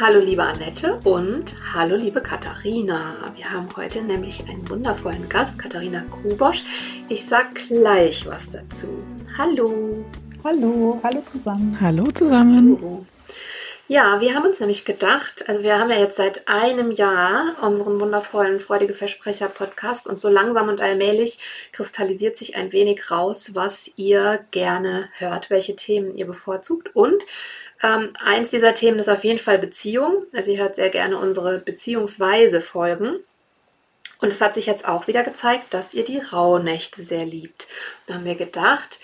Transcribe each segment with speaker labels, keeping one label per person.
Speaker 1: Hallo liebe Annette und hallo liebe Katharina. Wir haben heute nämlich einen wundervollen Gast, Katharina Kubosch. Ich sag gleich was dazu. Hallo.
Speaker 2: Hallo, hallo zusammen.
Speaker 3: Hallo zusammen. Hallo.
Speaker 1: Ja, wir haben uns nämlich gedacht, also wir haben ja jetzt seit einem Jahr unseren wundervollen Freudige Versprecher Podcast und so langsam und allmählich kristallisiert sich ein wenig raus, was ihr gerne hört, welche Themen ihr bevorzugt und ähm, eins dieser Themen ist auf jeden Fall Beziehung. Also ihr hört sehr gerne unsere Beziehungsweise Folgen. Und es hat sich jetzt auch wieder gezeigt, dass ihr die Rauhnächte sehr liebt. Da haben wir gedacht,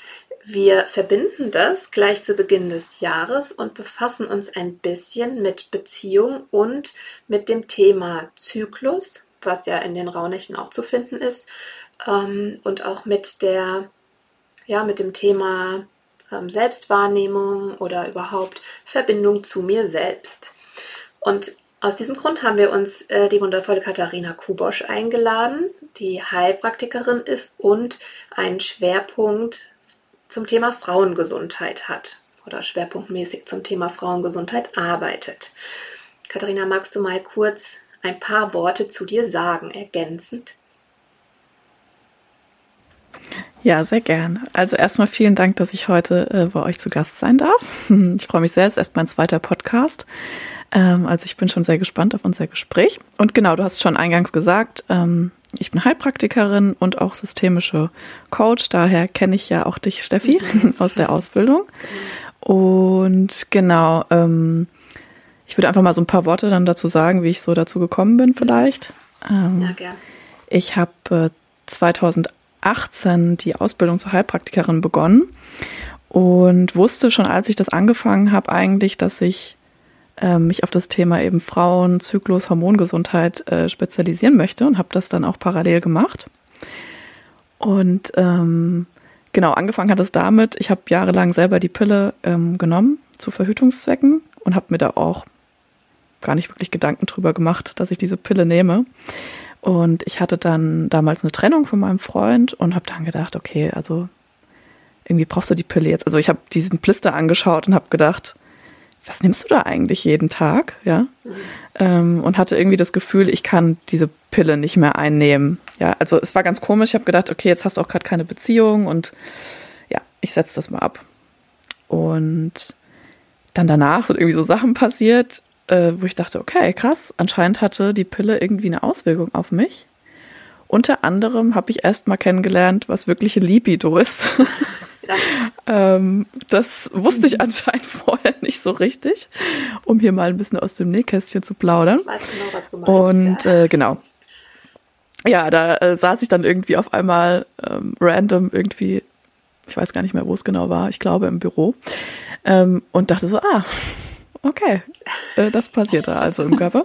Speaker 1: wir verbinden das gleich zu Beginn des Jahres und befassen uns ein bisschen mit Beziehung und mit dem Thema Zyklus, was ja in den Rauhnächten auch zu finden ist, ähm, und auch mit der, ja, mit dem Thema Selbstwahrnehmung oder überhaupt Verbindung zu mir selbst. Und aus diesem Grund haben wir uns äh, die wundervolle Katharina Kubosch eingeladen, die Heilpraktikerin ist und einen Schwerpunkt zum Thema Frauengesundheit hat oder schwerpunktmäßig zum Thema Frauengesundheit arbeitet. Katharina, magst du mal kurz ein paar Worte zu dir sagen, ergänzend?
Speaker 3: Ja, sehr gerne. Also erstmal vielen Dank, dass ich heute äh, bei euch zu Gast sein darf. Ich freue mich sehr, es ist erst mein zweiter Podcast. Ähm, also ich bin schon sehr gespannt auf unser Gespräch. Und genau, du hast schon eingangs gesagt, ähm, ich bin Heilpraktikerin und auch systemische Coach. Daher kenne ich ja auch dich, Steffi, mhm. aus der Ausbildung. Und genau, ähm, ich würde einfach mal so ein paar Worte dann dazu sagen, wie ich so dazu gekommen bin vielleicht. Ähm, ja, gern. Ich habe äh, 2008 18 die Ausbildung zur Heilpraktikerin begonnen und wusste schon, als ich das angefangen habe, eigentlich, dass ich äh, mich auf das Thema eben Frauen, Zyklus, Hormongesundheit äh, spezialisieren möchte und habe das dann auch parallel gemacht. Und ähm, genau, angefangen hat es damit, ich habe jahrelang selber die Pille ähm, genommen zu Verhütungszwecken und habe mir da auch gar nicht wirklich Gedanken drüber gemacht, dass ich diese Pille nehme. Und ich hatte dann damals eine Trennung von meinem Freund und habe dann gedacht, okay, also irgendwie brauchst du die Pille jetzt. Also ich habe diesen Blister angeschaut und habe gedacht, was nimmst du da eigentlich jeden Tag? Ja. Ähm, und hatte irgendwie das Gefühl, ich kann diese Pille nicht mehr einnehmen. Ja, also es war ganz komisch. Ich habe gedacht, okay, jetzt hast du auch gerade keine Beziehung und ja, ich setze das mal ab. Und dann danach sind irgendwie so Sachen passiert, äh, wo ich dachte, okay, krass, anscheinend hatte die Pille irgendwie eine Auswirkung auf mich. Unter anderem habe ich erst mal kennengelernt, was wirkliche Libido ist. Ähm, das wusste ich anscheinend vorher nicht so richtig, um hier mal ein bisschen aus dem Nähkästchen zu plaudern. Ich weiß genau, was du meinst. Und ja. äh, genau. Ja, da äh, saß ich dann irgendwie auf einmal ähm, random irgendwie, ich weiß gar nicht mehr, wo es genau war, ich glaube im Büro, ähm, und dachte so, ah, Okay, äh, das passierte also im Körper.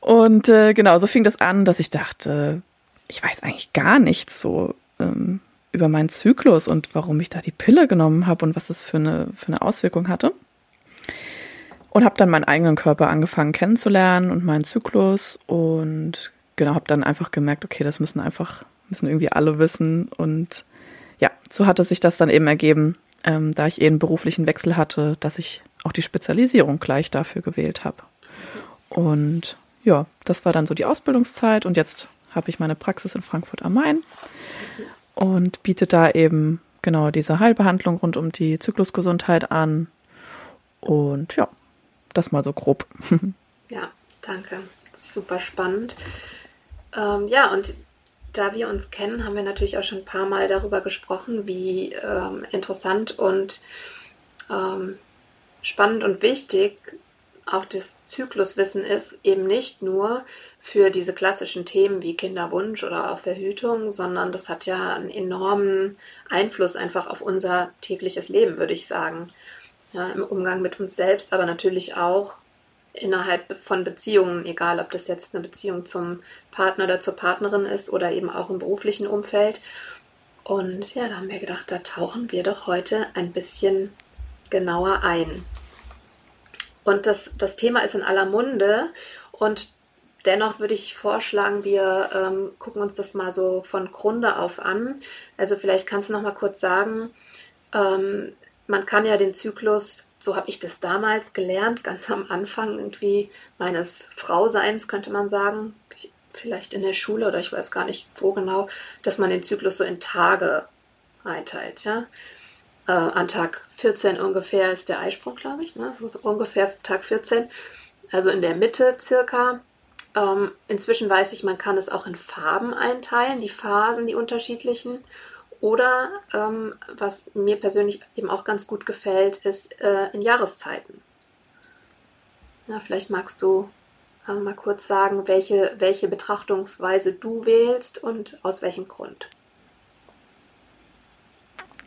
Speaker 3: Und äh, genau, so fing das an, dass ich dachte, ich weiß eigentlich gar nichts so ähm, über meinen Zyklus und warum ich da die Pille genommen habe und was das für eine, für eine Auswirkung hatte. Und habe dann meinen eigenen Körper angefangen kennenzulernen und meinen Zyklus und genau, habe dann einfach gemerkt, okay, das müssen einfach, müssen irgendwie alle wissen. Und ja, so hatte sich das dann eben ergeben, ähm, da ich eh einen beruflichen Wechsel hatte, dass ich auch die Spezialisierung gleich dafür gewählt habe. Und ja, das war dann so die Ausbildungszeit und jetzt habe ich meine Praxis in Frankfurt am Main und biete da eben genau diese Heilbehandlung rund um die Zyklusgesundheit an. Und ja, das mal so grob.
Speaker 1: Ja, danke. Super spannend. Ähm, ja, und da wir uns kennen, haben wir natürlich auch schon ein paar Mal darüber gesprochen, wie ähm, interessant und ähm, spannend und wichtig auch das Zykluswissen ist, eben nicht nur für diese klassischen Themen wie Kinderwunsch oder auch Verhütung, sondern das hat ja einen enormen Einfluss einfach auf unser tägliches Leben, würde ich sagen. ja, im Umgang mit uns selbst, aber natürlich auch innerhalb von Beziehungen, egal ob das jetzt eine Beziehung zum Partner oder zur Partnerin ist oder eben auch im beruflichen Umfeld. Und ja, da haben wir gedacht, da tauchen wir doch heute ein bisschen genauer ein. Und das, das Thema ist in aller Munde und dennoch würde ich vorschlagen, wir ähm, gucken uns das mal so von Grunde auf an. Also vielleicht kannst du noch mal kurz sagen, ähm, man kann ja den Zyklus so habe ich das damals gelernt, ganz am Anfang irgendwie meines Frauseins, könnte man sagen, vielleicht in der Schule oder ich weiß gar nicht wo genau, dass man den Zyklus so in Tage einteilt. Ja? Äh, an Tag 14 ungefähr ist der Eisprung, glaube ich, ne? so ungefähr Tag 14, also in der Mitte circa. Ähm, inzwischen weiß ich, man kann es auch in Farben einteilen, die Phasen, die unterschiedlichen. Oder ähm, was mir persönlich eben auch ganz gut gefällt, ist äh, in Jahreszeiten. Ja, vielleicht magst du äh, mal kurz sagen, welche, welche Betrachtungsweise du wählst und aus welchem Grund.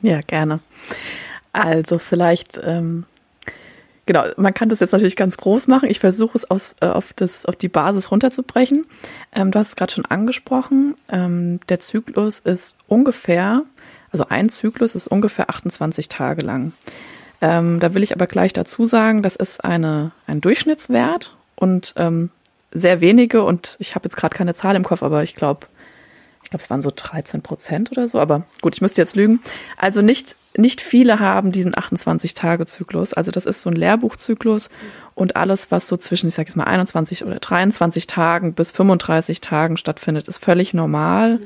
Speaker 3: Ja, gerne. Also vielleicht ähm, Genau, man kann das jetzt natürlich ganz groß machen. Ich versuche es aus, äh, auf, das, auf die Basis runterzubrechen. Ähm, du hast es gerade schon angesprochen. Ähm, der Zyklus ist ungefähr, also ein Zyklus ist ungefähr 28 Tage lang. Ähm, da will ich aber gleich dazu sagen, das ist eine, ein Durchschnittswert und ähm, sehr wenige, und ich habe jetzt gerade keine Zahl im Kopf, aber ich glaube, glaube, es waren so 13 Prozent oder so, aber gut, ich müsste jetzt lügen. Also nicht, nicht viele haben diesen 28-Tage-Zyklus. Also das ist so ein Lehrbuchzyklus und alles, was so zwischen, ich sage jetzt mal 21 oder 23 Tagen bis 35 Tagen stattfindet, ist völlig normal,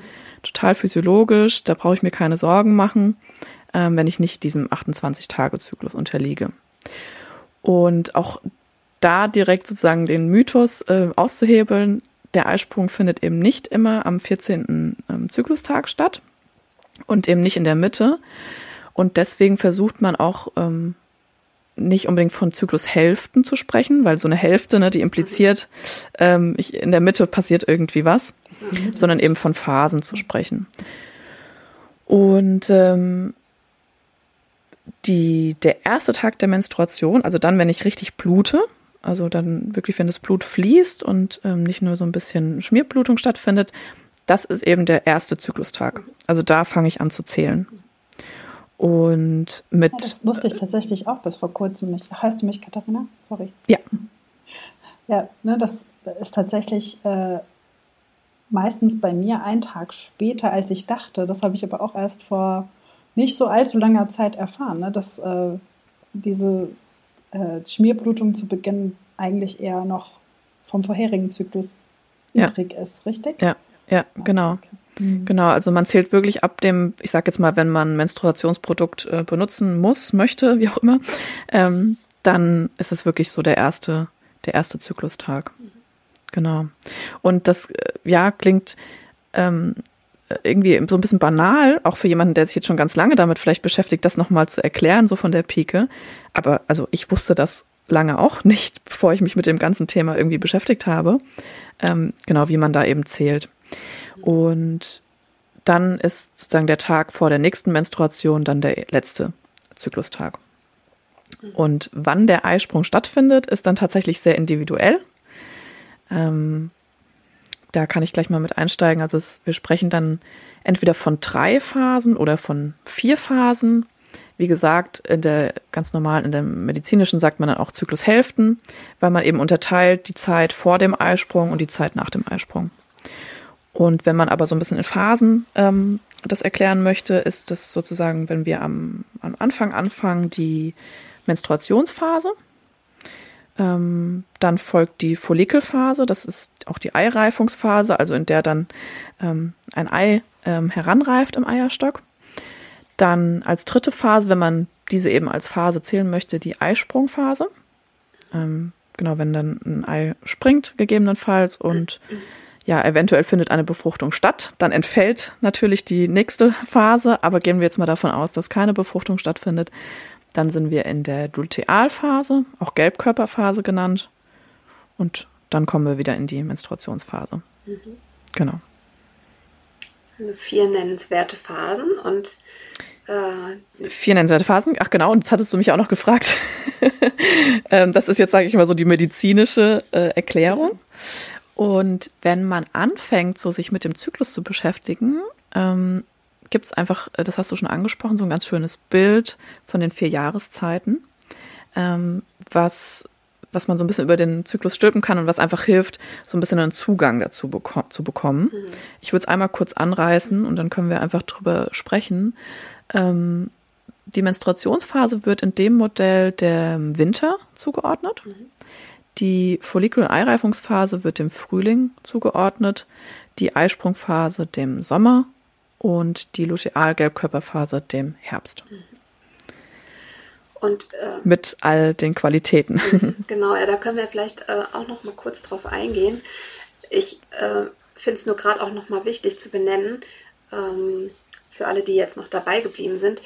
Speaker 3: total physiologisch. Da brauche ich mir keine Sorgen machen, ähm, wenn ich nicht diesem 28-Tage-Zyklus unterliege. Und auch da direkt sozusagen den Mythos äh, auszuhebeln, der Eisprung findet eben nicht immer am 14. Ähm, Zyklustag statt und eben nicht in der Mitte. Und deswegen versucht man auch ähm, nicht unbedingt von Zyklushälften zu sprechen, weil so eine Hälfte, ne, die impliziert, ähm, ich, in der Mitte passiert irgendwie was, sondern eben von Phasen zu sprechen. Und ähm, die, der erste Tag der Menstruation, also dann, wenn ich richtig blute, also dann wirklich, wenn das Blut fließt und ähm, nicht nur so ein bisschen Schmierblutung stattfindet, das ist eben der erste Zyklustag. Also da fange ich an zu zählen. Und mit. Ja,
Speaker 2: das wusste ich tatsächlich auch bis vor kurzem nicht. Heißt du mich Katharina? Sorry.
Speaker 3: Ja.
Speaker 2: Ja, ne, das ist tatsächlich äh, meistens bei mir einen Tag später, als ich dachte. Das habe ich aber auch erst vor nicht so allzu langer Zeit erfahren, ne, dass äh, diese äh, Schmierblutung zu Beginn eigentlich eher noch vom vorherigen Zyklus ja. übrig ist, richtig?
Speaker 3: Ja, ja, genau. Okay. Mhm. Genau, also man zählt wirklich ab dem, ich sage jetzt mal, wenn man Menstruationsprodukt äh, benutzen muss, möchte, wie auch immer, ähm, dann ist es wirklich so der erste, der erste Zyklustag. Genau. Und das, äh, ja, klingt ähm, irgendwie so ein bisschen banal, auch für jemanden, der sich jetzt schon ganz lange damit vielleicht beschäftigt, das nochmal zu erklären, so von der Pike. Aber also ich wusste das lange auch nicht, bevor ich mich mit dem ganzen Thema irgendwie beschäftigt habe. Ähm, genau, wie man da eben zählt. Und dann ist sozusagen der Tag vor der nächsten Menstruation dann der letzte Zyklustag. Und wann der Eisprung stattfindet, ist dann tatsächlich sehr individuell. Ähm, da kann ich gleich mal mit einsteigen. Also es, wir sprechen dann entweder von drei Phasen oder von vier Phasen. Wie gesagt, in der ganz normalen, in der medizinischen sagt man dann auch Zyklushälften, weil man eben unterteilt die Zeit vor dem Eisprung und die Zeit nach dem Eisprung. Und wenn man aber so ein bisschen in Phasen ähm, das erklären möchte, ist das sozusagen, wenn wir am, am Anfang anfangen, die Menstruationsphase. Ähm, dann folgt die Follikelphase, das ist auch die Eireifungsphase, also in der dann ähm, ein Ei ähm, heranreift im Eierstock. Dann als dritte Phase, wenn man diese eben als Phase zählen möchte, die Eisprungphase. Ähm, genau, wenn dann ein Ei springt, gegebenenfalls, und ja, eventuell findet eine Befruchtung statt, dann entfällt natürlich die nächste Phase, aber gehen wir jetzt mal davon aus, dass keine Befruchtung stattfindet. Dann sind wir in der Lutealphase, auch Gelbkörperphase genannt. Und dann kommen wir wieder in die Menstruationsphase. Mhm. Genau.
Speaker 1: Also vier nennenswerte Phasen und
Speaker 3: Äh, Vier nennenswerte Phasen. Ach genau, und jetzt hattest du mich auch noch gefragt. Ähm, das ist jetzt, sage ich mal, so die medizinische äh, Erklärung. Und wenn man anfängt, so sich mit dem Zyklus zu beschäftigen, ähm, gibt es einfach, äh, das hast du schon angesprochen, so ein ganz schönes Bild von den vier Jahreszeiten, ähm, was, was man so ein bisschen über den Zyklus stülpen kann und was einfach hilft, so ein bisschen einen Zugang dazu beko zu bekommen. Mhm. Ich würde es einmal kurz anreißen und dann können wir einfach drüber sprechen. Ähm, die Menstruationsphase wird in dem Modell dem Winter zugeordnet. Mhm. Die Follikel- und Eireifungsphase wird dem Frühling zugeordnet, die Eisprungphase dem Sommer und die Lutealgelbkörperphase dem Herbst. Und, äh, Mit all den Qualitäten.
Speaker 1: Mhm, genau, ja, da können wir vielleicht äh, auch noch mal kurz drauf eingehen. Ich äh, finde es nur gerade auch noch mal wichtig zu benennen, ähm, für alle, die jetzt noch dabei geblieben sind.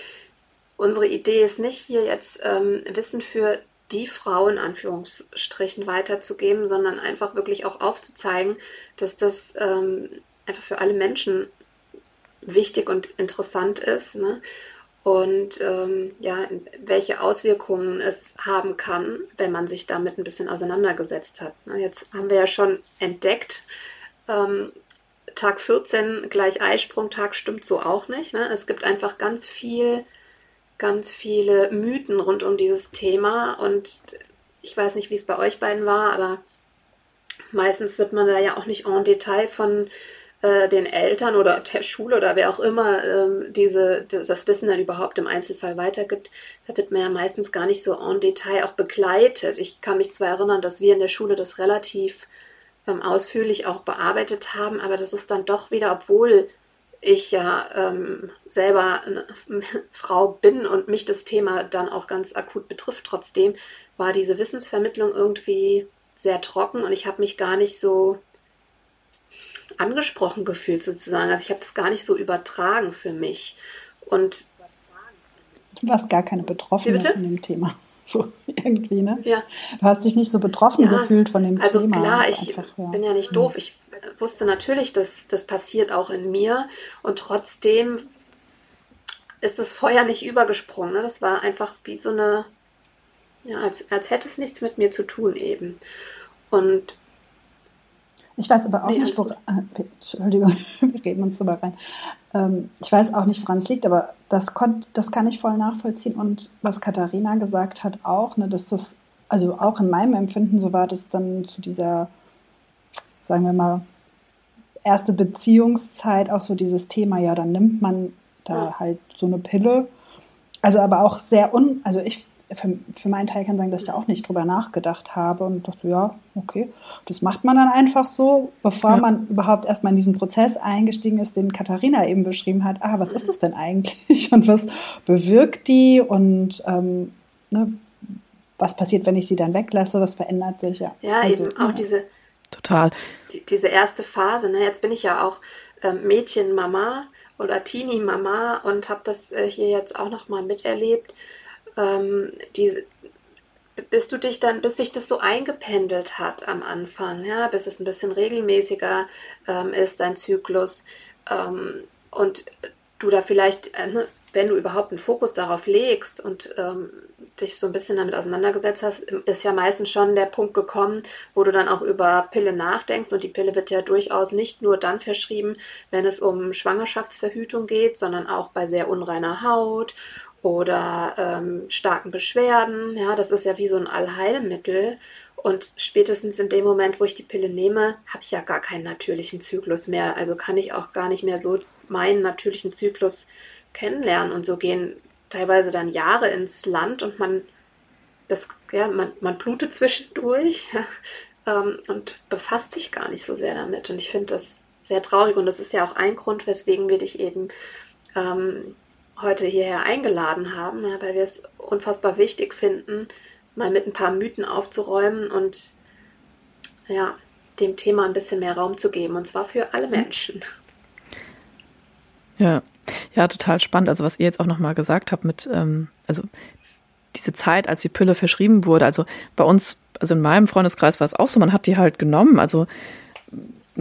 Speaker 1: Unsere Idee ist nicht hier jetzt ähm, Wissen für die Frau in Anführungsstrichen weiterzugeben, sondern einfach wirklich auch aufzuzeigen, dass das ähm, einfach für alle Menschen wichtig und interessant ist. Ne? Und ähm, ja, welche Auswirkungen es haben kann, wenn man sich damit ein bisschen auseinandergesetzt hat. Ne? Jetzt haben wir ja schon entdeckt, ähm, Tag 14 gleich Eisprungtag stimmt so auch nicht. Ne? Es gibt einfach ganz viel ganz viele Mythen rund um dieses Thema und ich weiß nicht, wie es bei euch beiden war, aber meistens wird man da ja auch nicht en Detail von äh, den Eltern oder der Schule oder wer auch immer ähm, diese, das Wissen dann überhaupt im Einzelfall weitergibt. Da wird man ja meistens gar nicht so en Detail auch begleitet. Ich kann mich zwar erinnern, dass wir in der Schule das relativ ähm, ausführlich auch bearbeitet haben, aber das ist dann doch wieder, obwohl ich ja ähm, selber eine Frau bin und mich das Thema dann auch ganz akut betrifft, trotzdem war diese Wissensvermittlung irgendwie sehr trocken und ich habe mich gar nicht so angesprochen gefühlt sozusagen. Also ich habe das gar nicht so übertragen für mich. Und
Speaker 2: du warst gar keine Betroffene von dem Thema. So irgendwie, ne? Ja. Du hast dich nicht so betroffen ja. gefühlt von dem
Speaker 1: also
Speaker 2: Thema.
Speaker 1: Also klar, ich einfach, ja. bin ja nicht doof. Ich wusste natürlich, dass das passiert auch in mir und trotzdem ist das Feuer nicht übergesprungen. Ne? Das war einfach wie so eine, ja, als, als hätte es nichts mit mir zu tun eben. Und
Speaker 2: ich weiß aber auch nee, nicht, woran, äh, Entschuldigung, wir reden uns drüber rein. Ähm, ich weiß auch nicht, woran es liegt, aber das, konnt, das kann ich voll nachvollziehen. Und was Katharina gesagt hat auch, ne, dass das, also auch in meinem Empfinden so war, dass dann zu dieser, sagen wir mal, erste Beziehungszeit auch so dieses Thema, ja, dann nimmt man da ja. halt so eine Pille. Also aber auch sehr un, also ich für, für meinen Teil kann sagen, dass ich da auch nicht drüber nachgedacht habe und dachte, ja, okay, das macht man dann einfach so, bevor ja. man überhaupt erstmal in diesen Prozess eingestiegen ist, den Katharina eben beschrieben hat. Ah, was ist das denn eigentlich und was bewirkt die und ähm, ne, was passiert, wenn ich sie dann weglasse, was verändert sich, ja.
Speaker 1: Ja, also, eben auch ja. diese
Speaker 3: Total.
Speaker 1: Die, diese erste Phase, ne? jetzt bin ich ja auch ähm, Mädchenmama oder Teenie-Mama und habe das äh, hier jetzt auch nochmal miterlebt. Ähm, die, bis du dich dann, bis sich das so eingependelt hat am Anfang, ja, bis es ein bisschen regelmäßiger ähm, ist, dein Zyklus. Ähm, und du da vielleicht, äh, ne, wenn du überhaupt einen Fokus darauf legst und ähm, dich so ein bisschen damit auseinandergesetzt hast, ist ja meistens schon der Punkt gekommen, wo du dann auch über Pille nachdenkst. Und die Pille wird ja durchaus nicht nur dann verschrieben, wenn es um Schwangerschaftsverhütung geht, sondern auch bei sehr unreiner Haut oder ähm, starken Beschwerden. Ja, das ist ja wie so ein Allheilmittel. Und spätestens in dem Moment, wo ich die Pille nehme, habe ich ja gar keinen natürlichen Zyklus mehr. Also kann ich auch gar nicht mehr so meinen natürlichen Zyklus kennenlernen. Und so gehen teilweise dann Jahre ins Land und man, das, ja, man, man blutet zwischendurch ja, ähm, und befasst sich gar nicht so sehr damit. Und ich finde das sehr traurig und das ist ja auch ein Grund, weswegen wir dich eben ähm, heute hierher eingeladen haben, ja, weil wir es unfassbar wichtig finden, mal mit ein paar Mythen aufzuräumen und ja, dem Thema ein bisschen mehr Raum zu geben, und zwar für alle Menschen.
Speaker 3: Ja, ja, total spannend. Also was ihr jetzt auch nochmal gesagt habt mit, ähm, also diese Zeit, als die Pille verschrieben wurde, also bei uns, also in meinem Freundeskreis war es auch so, man hat die halt genommen. Also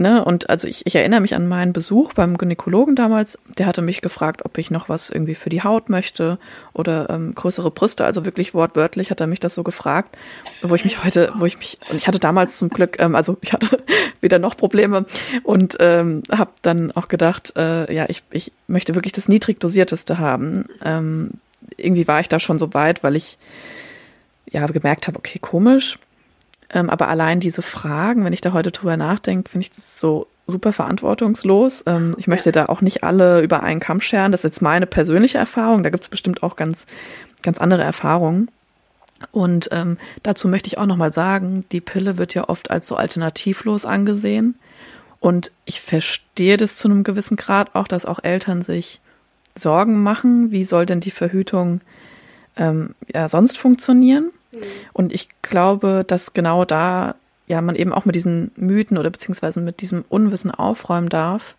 Speaker 3: ne, und also ich, ich erinnere mich an meinen Besuch beim Gynäkologen damals. Der hatte mich gefragt, ob ich noch was irgendwie für die Haut möchte oder ähm, größere Brüste. Also wirklich wortwörtlich hat er mich das so gefragt, wo ich mich heute, wo ich mich, und ich hatte damals zum Glück, ähm, also ich hatte wieder noch Probleme und ähm, habe dann auch gedacht, äh, ja, ich, ich möchte wirklich das niedrig dosierteste haben. Ähm, irgendwie war ich da schon so weit, weil ich ja gemerkt habe, okay, komisch ähm, aber allein diese Fragen, wenn ich da heute drüber nachdenke, finde ich das so super verantwortungslos. Ähm, ich möchte da auch nicht alle über einen Kamm scheren. Das ist jetzt meine persönliche Erfahrung. Da gibt es bestimmt auch ganz, ganz andere Erfahrungen. Und ähm, dazu möchte ich auch nochmal sagen, die Pille wird ja oft als so alternativlos angesehen. Und ich verstehe das zu einem gewissen Grad auch, dass auch Eltern sich Sorgen machen, wie soll denn die Verhütung ähm, ja sonst funktionieren. Mhm. Und ich glaube, dass genau da ja man eben auch mit diesen Mythen oder beziehungsweise mit diesem Unwissen aufräumen darf.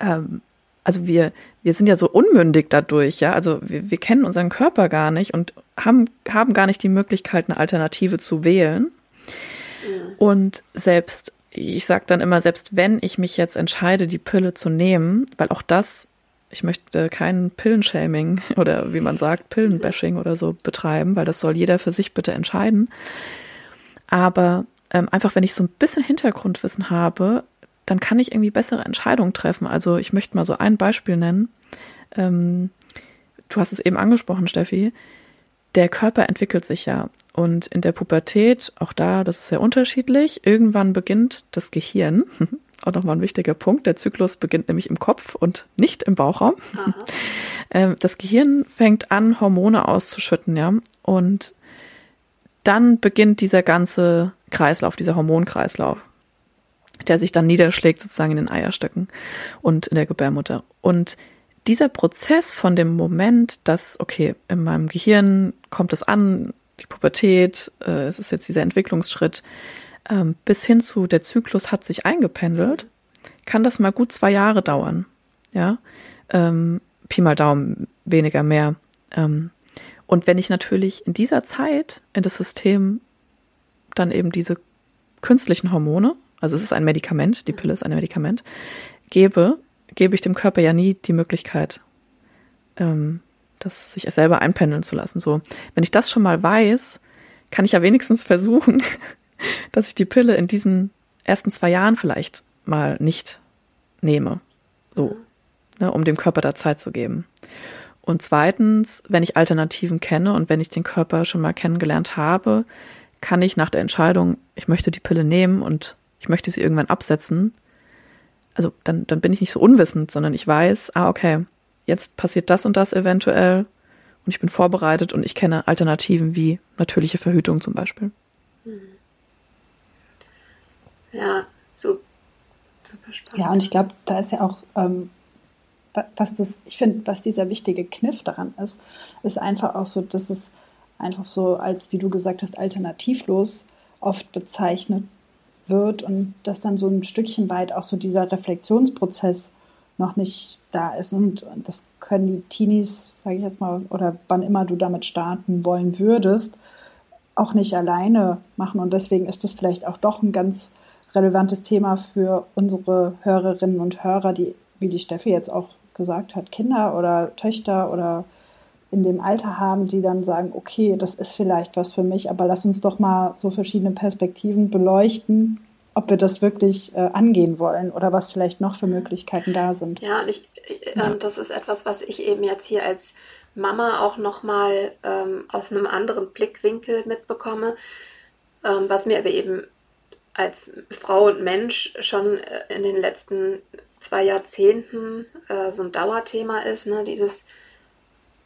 Speaker 3: Ähm, also wir, wir sind ja so unmündig dadurch, ja. Also wir, wir kennen unseren Körper gar nicht und haben, haben gar nicht die Möglichkeit, eine Alternative zu wählen. Mhm. Und selbst, ich sage dann immer, selbst wenn ich mich jetzt entscheide, die Pille zu nehmen, weil auch das ich möchte kein Pillenshaming oder wie man sagt, Pillenbashing oder so betreiben, weil das soll jeder für sich bitte entscheiden. Aber ähm, einfach, wenn ich so ein bisschen Hintergrundwissen habe, dann kann ich irgendwie bessere Entscheidungen treffen. Also ich möchte mal so ein Beispiel nennen. Ähm, du hast es eben angesprochen, Steffi. Der Körper entwickelt sich ja. Und in der Pubertät, auch da, das ist sehr unterschiedlich, irgendwann beginnt das Gehirn auch nochmal ein wichtiger Punkt. Der Zyklus beginnt nämlich im Kopf und nicht im Bauchraum. Aha. Ähm, das Gehirn fängt an, Hormone auszuschütten, ja. Und dann beginnt dieser ganze Kreislauf, dieser Hormonkreislauf, der sich dann niederschlägt sozusagen in den Eierstöcken und in der Gebärmutter. Und dieser Prozess von dem Moment, dass, okay, in meinem Gehirn kommt es an, die Pubertät, äh, es ist jetzt dieser Entwicklungsschritt, ähm, bis hin zu der Zyklus hat sich eingependelt, kann das mal gut zwei Jahre dauern. Ja, ähm, Pi mal Daumen, weniger mehr. Ähm, und wenn ich natürlich in dieser Zeit in das System dann eben diese künstlichen Hormone, also es ist ein Medikament, die Pille ist ein Medikament, gebe, gebe ich dem Körper ja nie die Möglichkeit, ähm, das sich selber einpendeln zu lassen. So, wenn ich das schon mal weiß, kann ich ja wenigstens versuchen, dass ich die Pille in diesen ersten zwei Jahren vielleicht mal nicht nehme. So, ne, um dem Körper da Zeit zu geben. Und zweitens, wenn ich Alternativen kenne und wenn ich den Körper schon mal kennengelernt habe, kann ich nach der Entscheidung, ich möchte die Pille nehmen und ich möchte sie irgendwann absetzen, also dann, dann bin ich nicht so unwissend, sondern ich weiß, ah, okay, jetzt passiert das und das eventuell und ich bin vorbereitet und ich kenne Alternativen wie natürliche Verhütung zum Beispiel. Mhm.
Speaker 1: Ja, so,
Speaker 2: super spannend. Ja, und ich glaube, da ist ja auch, ähm, was das, ich finde, was dieser wichtige Kniff daran ist, ist einfach auch so, dass es einfach so als, wie du gesagt hast, alternativlos oft bezeichnet wird und dass dann so ein Stückchen weit auch so dieser Reflexionsprozess noch nicht da ist. Und, und das können die Teenies, sage ich jetzt mal, oder wann immer du damit starten wollen würdest, auch nicht alleine machen. Und deswegen ist das vielleicht auch doch ein ganz relevantes Thema für unsere Hörerinnen und Hörer, die, wie die Steffi jetzt auch gesagt hat, Kinder oder Töchter oder in dem Alter haben, die dann sagen, okay, das ist vielleicht was für mich, aber lass uns doch mal so verschiedene Perspektiven beleuchten, ob wir das wirklich äh, angehen wollen oder was vielleicht noch für Möglichkeiten da sind.
Speaker 1: Ja, und ich, äh, ja. das ist etwas, was ich eben jetzt hier als Mama auch nochmal ähm, aus einem anderen Blickwinkel mitbekomme, ähm, was mir aber eben als Frau und Mensch schon äh, in den letzten zwei Jahrzehnten äh, so ein Dauerthema ist. Ne? Dieses,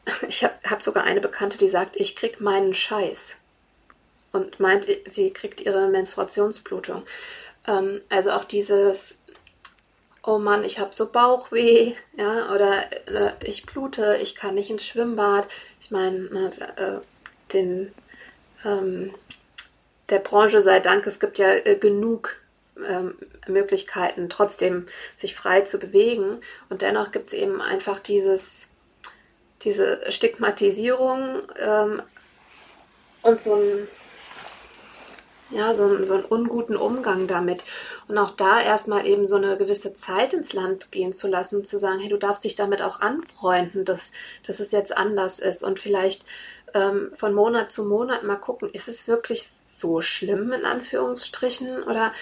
Speaker 1: ich habe hab sogar eine Bekannte, die sagt, ich krieg meinen Scheiß und meint, sie kriegt ihre Menstruationsblutung. Ähm, also auch dieses, oh Mann, ich habe so Bauchweh, ja, oder äh, ich blute, ich kann nicht ins Schwimmbad. Ich meine, ne, äh, den ähm, der Branche sei Dank, es gibt ja äh, genug ähm, Möglichkeiten, trotzdem sich frei zu bewegen. Und dennoch gibt es eben einfach dieses, diese Stigmatisierung ähm, und so ein ja, so, so einen unguten Umgang damit. Und auch da erstmal eben so eine gewisse Zeit ins Land gehen zu lassen, zu sagen, hey, du darfst dich damit auch anfreunden, dass, dass es jetzt anders ist und vielleicht ähm, von Monat zu Monat mal gucken, ist es wirklich so schlimm in Anführungsstrichen oder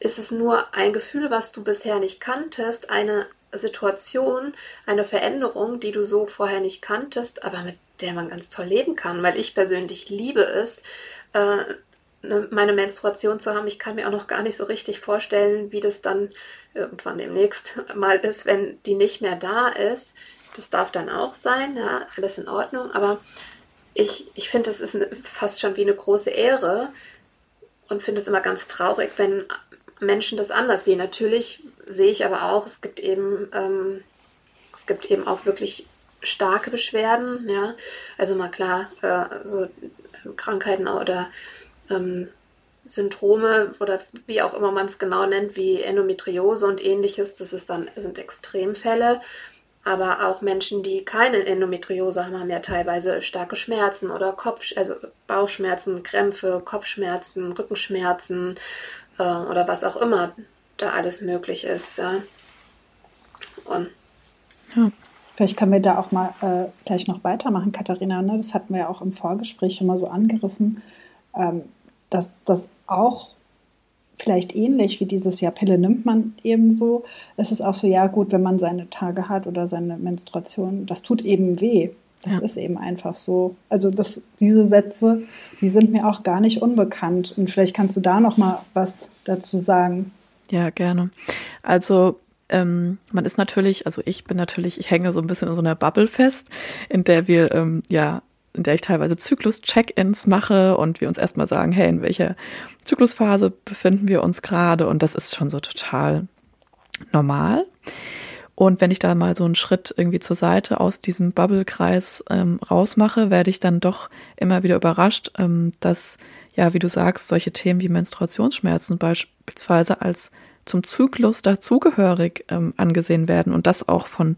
Speaker 1: ist es nur ein Gefühl, was du bisher nicht kanntest, eine Situation, eine Veränderung, die du so vorher nicht kanntest, aber mit der man ganz toll leben kann, weil ich persönlich liebe es, äh, ne, meine Menstruation zu haben. Ich kann mir auch noch gar nicht so richtig vorstellen, wie das dann irgendwann demnächst mal ist, wenn die nicht mehr da ist. Das darf dann auch sein, ja, alles in Ordnung, aber ich, ich finde, das ist fast schon wie eine große Ehre und finde es immer ganz traurig, wenn Menschen das anders sehen. Natürlich sehe ich aber auch, es gibt eben, ähm, es gibt eben auch wirklich starke Beschwerden, ja. Also mal klar, äh, so Krankheiten oder ähm, Syndrome oder wie auch immer man es genau nennt, wie Endometriose und ähnliches, das ist dann, sind Extremfälle. Aber auch Menschen, die keine Endometriose haben, haben ja teilweise starke Schmerzen oder Kopf, also Bauchschmerzen, Krämpfe, Kopfschmerzen, Rückenschmerzen äh, oder was auch immer da alles möglich ist. Ja. Und
Speaker 2: ja. Vielleicht können wir da auch mal äh, gleich noch weitermachen, Katharina. Ne? Das hatten wir ja auch im Vorgespräch schon mal so angerissen, ähm, dass das auch vielleicht ähnlich wie dieses Jahr Pille nimmt man eben so. Es ist auch so, ja gut, wenn man seine Tage hat oder seine Menstruation, das tut eben weh. Das ja. ist eben einfach so. Also das, diese Sätze, die sind mir auch gar nicht unbekannt. Und vielleicht kannst du da noch mal was dazu sagen.
Speaker 3: Ja, gerne. Also ähm, man ist natürlich, also ich bin natürlich, ich hänge so ein bisschen in so einer Bubble fest, in der wir ähm, ja in der ich teilweise Zyklus-Check-ins mache und wir uns erstmal sagen, hey, in welcher Zyklusphase befinden wir uns gerade? Und das ist schon so total normal. Und wenn ich da mal so einen Schritt irgendwie zur Seite aus diesem Bubble-Kreis ähm, rausmache, werde ich dann doch immer wieder überrascht, ähm, dass, ja, wie du sagst, solche Themen wie Menstruationsschmerzen beispielsweise als zum Zyklus dazugehörig ähm, angesehen werden und das auch von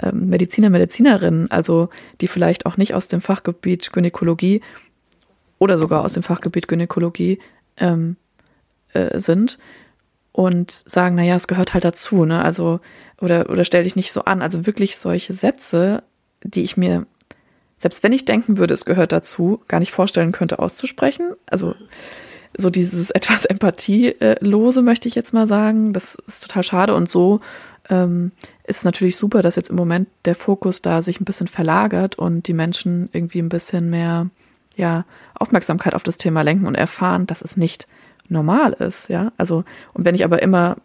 Speaker 3: ähm, Mediziner, Medizinerinnen, also die vielleicht auch nicht aus dem Fachgebiet Gynäkologie oder sogar aus dem Fachgebiet Gynäkologie ähm, äh, sind und sagen, naja, es gehört halt dazu, ne? Also, oder, oder stell dich nicht so an. Also wirklich solche Sätze, die ich mir, selbst wenn ich denken würde, es gehört dazu, gar nicht vorstellen könnte, auszusprechen. Also so dieses etwas empathielose, möchte ich jetzt mal sagen. Das ist total schade. Und so ähm, ist natürlich super, dass jetzt im Moment der Fokus da sich ein bisschen verlagert und die Menschen irgendwie ein bisschen mehr ja, Aufmerksamkeit auf das Thema lenken und erfahren, dass es nicht normal ist, ja. Also, und wenn ich aber immer,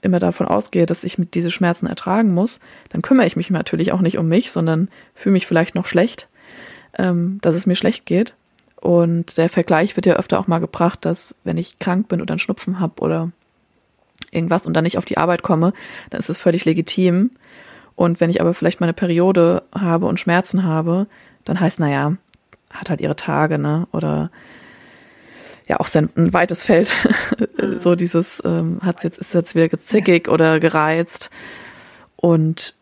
Speaker 3: immer davon ausgehe, dass ich mit diese Schmerzen ertragen muss, dann kümmere ich mich natürlich auch nicht um mich, sondern fühle mich vielleicht noch schlecht, ähm, dass es mir schlecht geht. Und der Vergleich wird ja öfter auch mal gebracht, dass wenn ich krank bin oder einen Schnupfen habe oder irgendwas und dann nicht auf die Arbeit komme, dann ist es völlig legitim. Und wenn ich aber vielleicht meine Periode habe und Schmerzen habe, dann heißt, naja, hat halt ihre Tage, ne? Oder ja auch ein, ein weites Feld. Mhm. so dieses, ähm, hat jetzt, ist jetzt wieder gezickig ja. oder gereizt. Und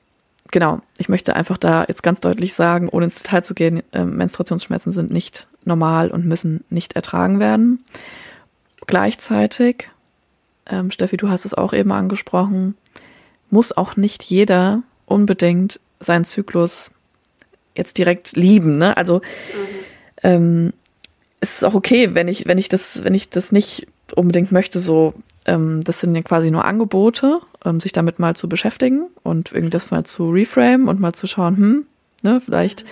Speaker 3: genau, ich möchte einfach da jetzt ganz deutlich sagen, ohne ins Detail zu gehen, äh, Menstruationsschmerzen sind nicht normal und müssen nicht ertragen werden. Gleichzeitig ähm, Steffi, du hast es auch eben angesprochen, muss auch nicht jeder unbedingt seinen Zyklus jetzt direkt lieben. Ne? Also mhm. ähm, es ist auch okay, wenn ich, wenn ich das, wenn ich das nicht unbedingt möchte, so ähm, das sind ja quasi nur Angebote, ähm, sich damit mal zu beschäftigen und irgendwie das mal zu reframe und mal zu schauen, hm, ne, vielleicht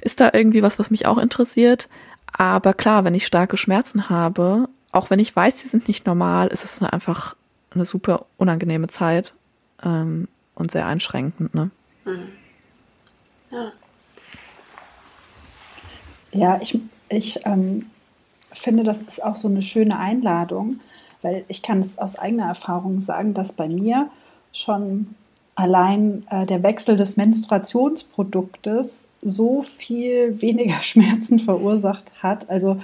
Speaker 3: ist da irgendwie was, was mich auch interessiert. Aber klar, wenn ich starke Schmerzen habe, auch wenn ich weiß, sie sind nicht normal, ist es einfach eine super unangenehme Zeit ähm, und sehr einschränkend. Ne? Mhm.
Speaker 2: Ja. Ja, ich, ich ähm, finde, das ist auch so eine schöne Einladung, weil ich kann es aus eigener Erfahrung sagen, dass bei mir schon allein äh, der Wechsel des Menstruationsproduktes so viel weniger Schmerzen verursacht hat. Also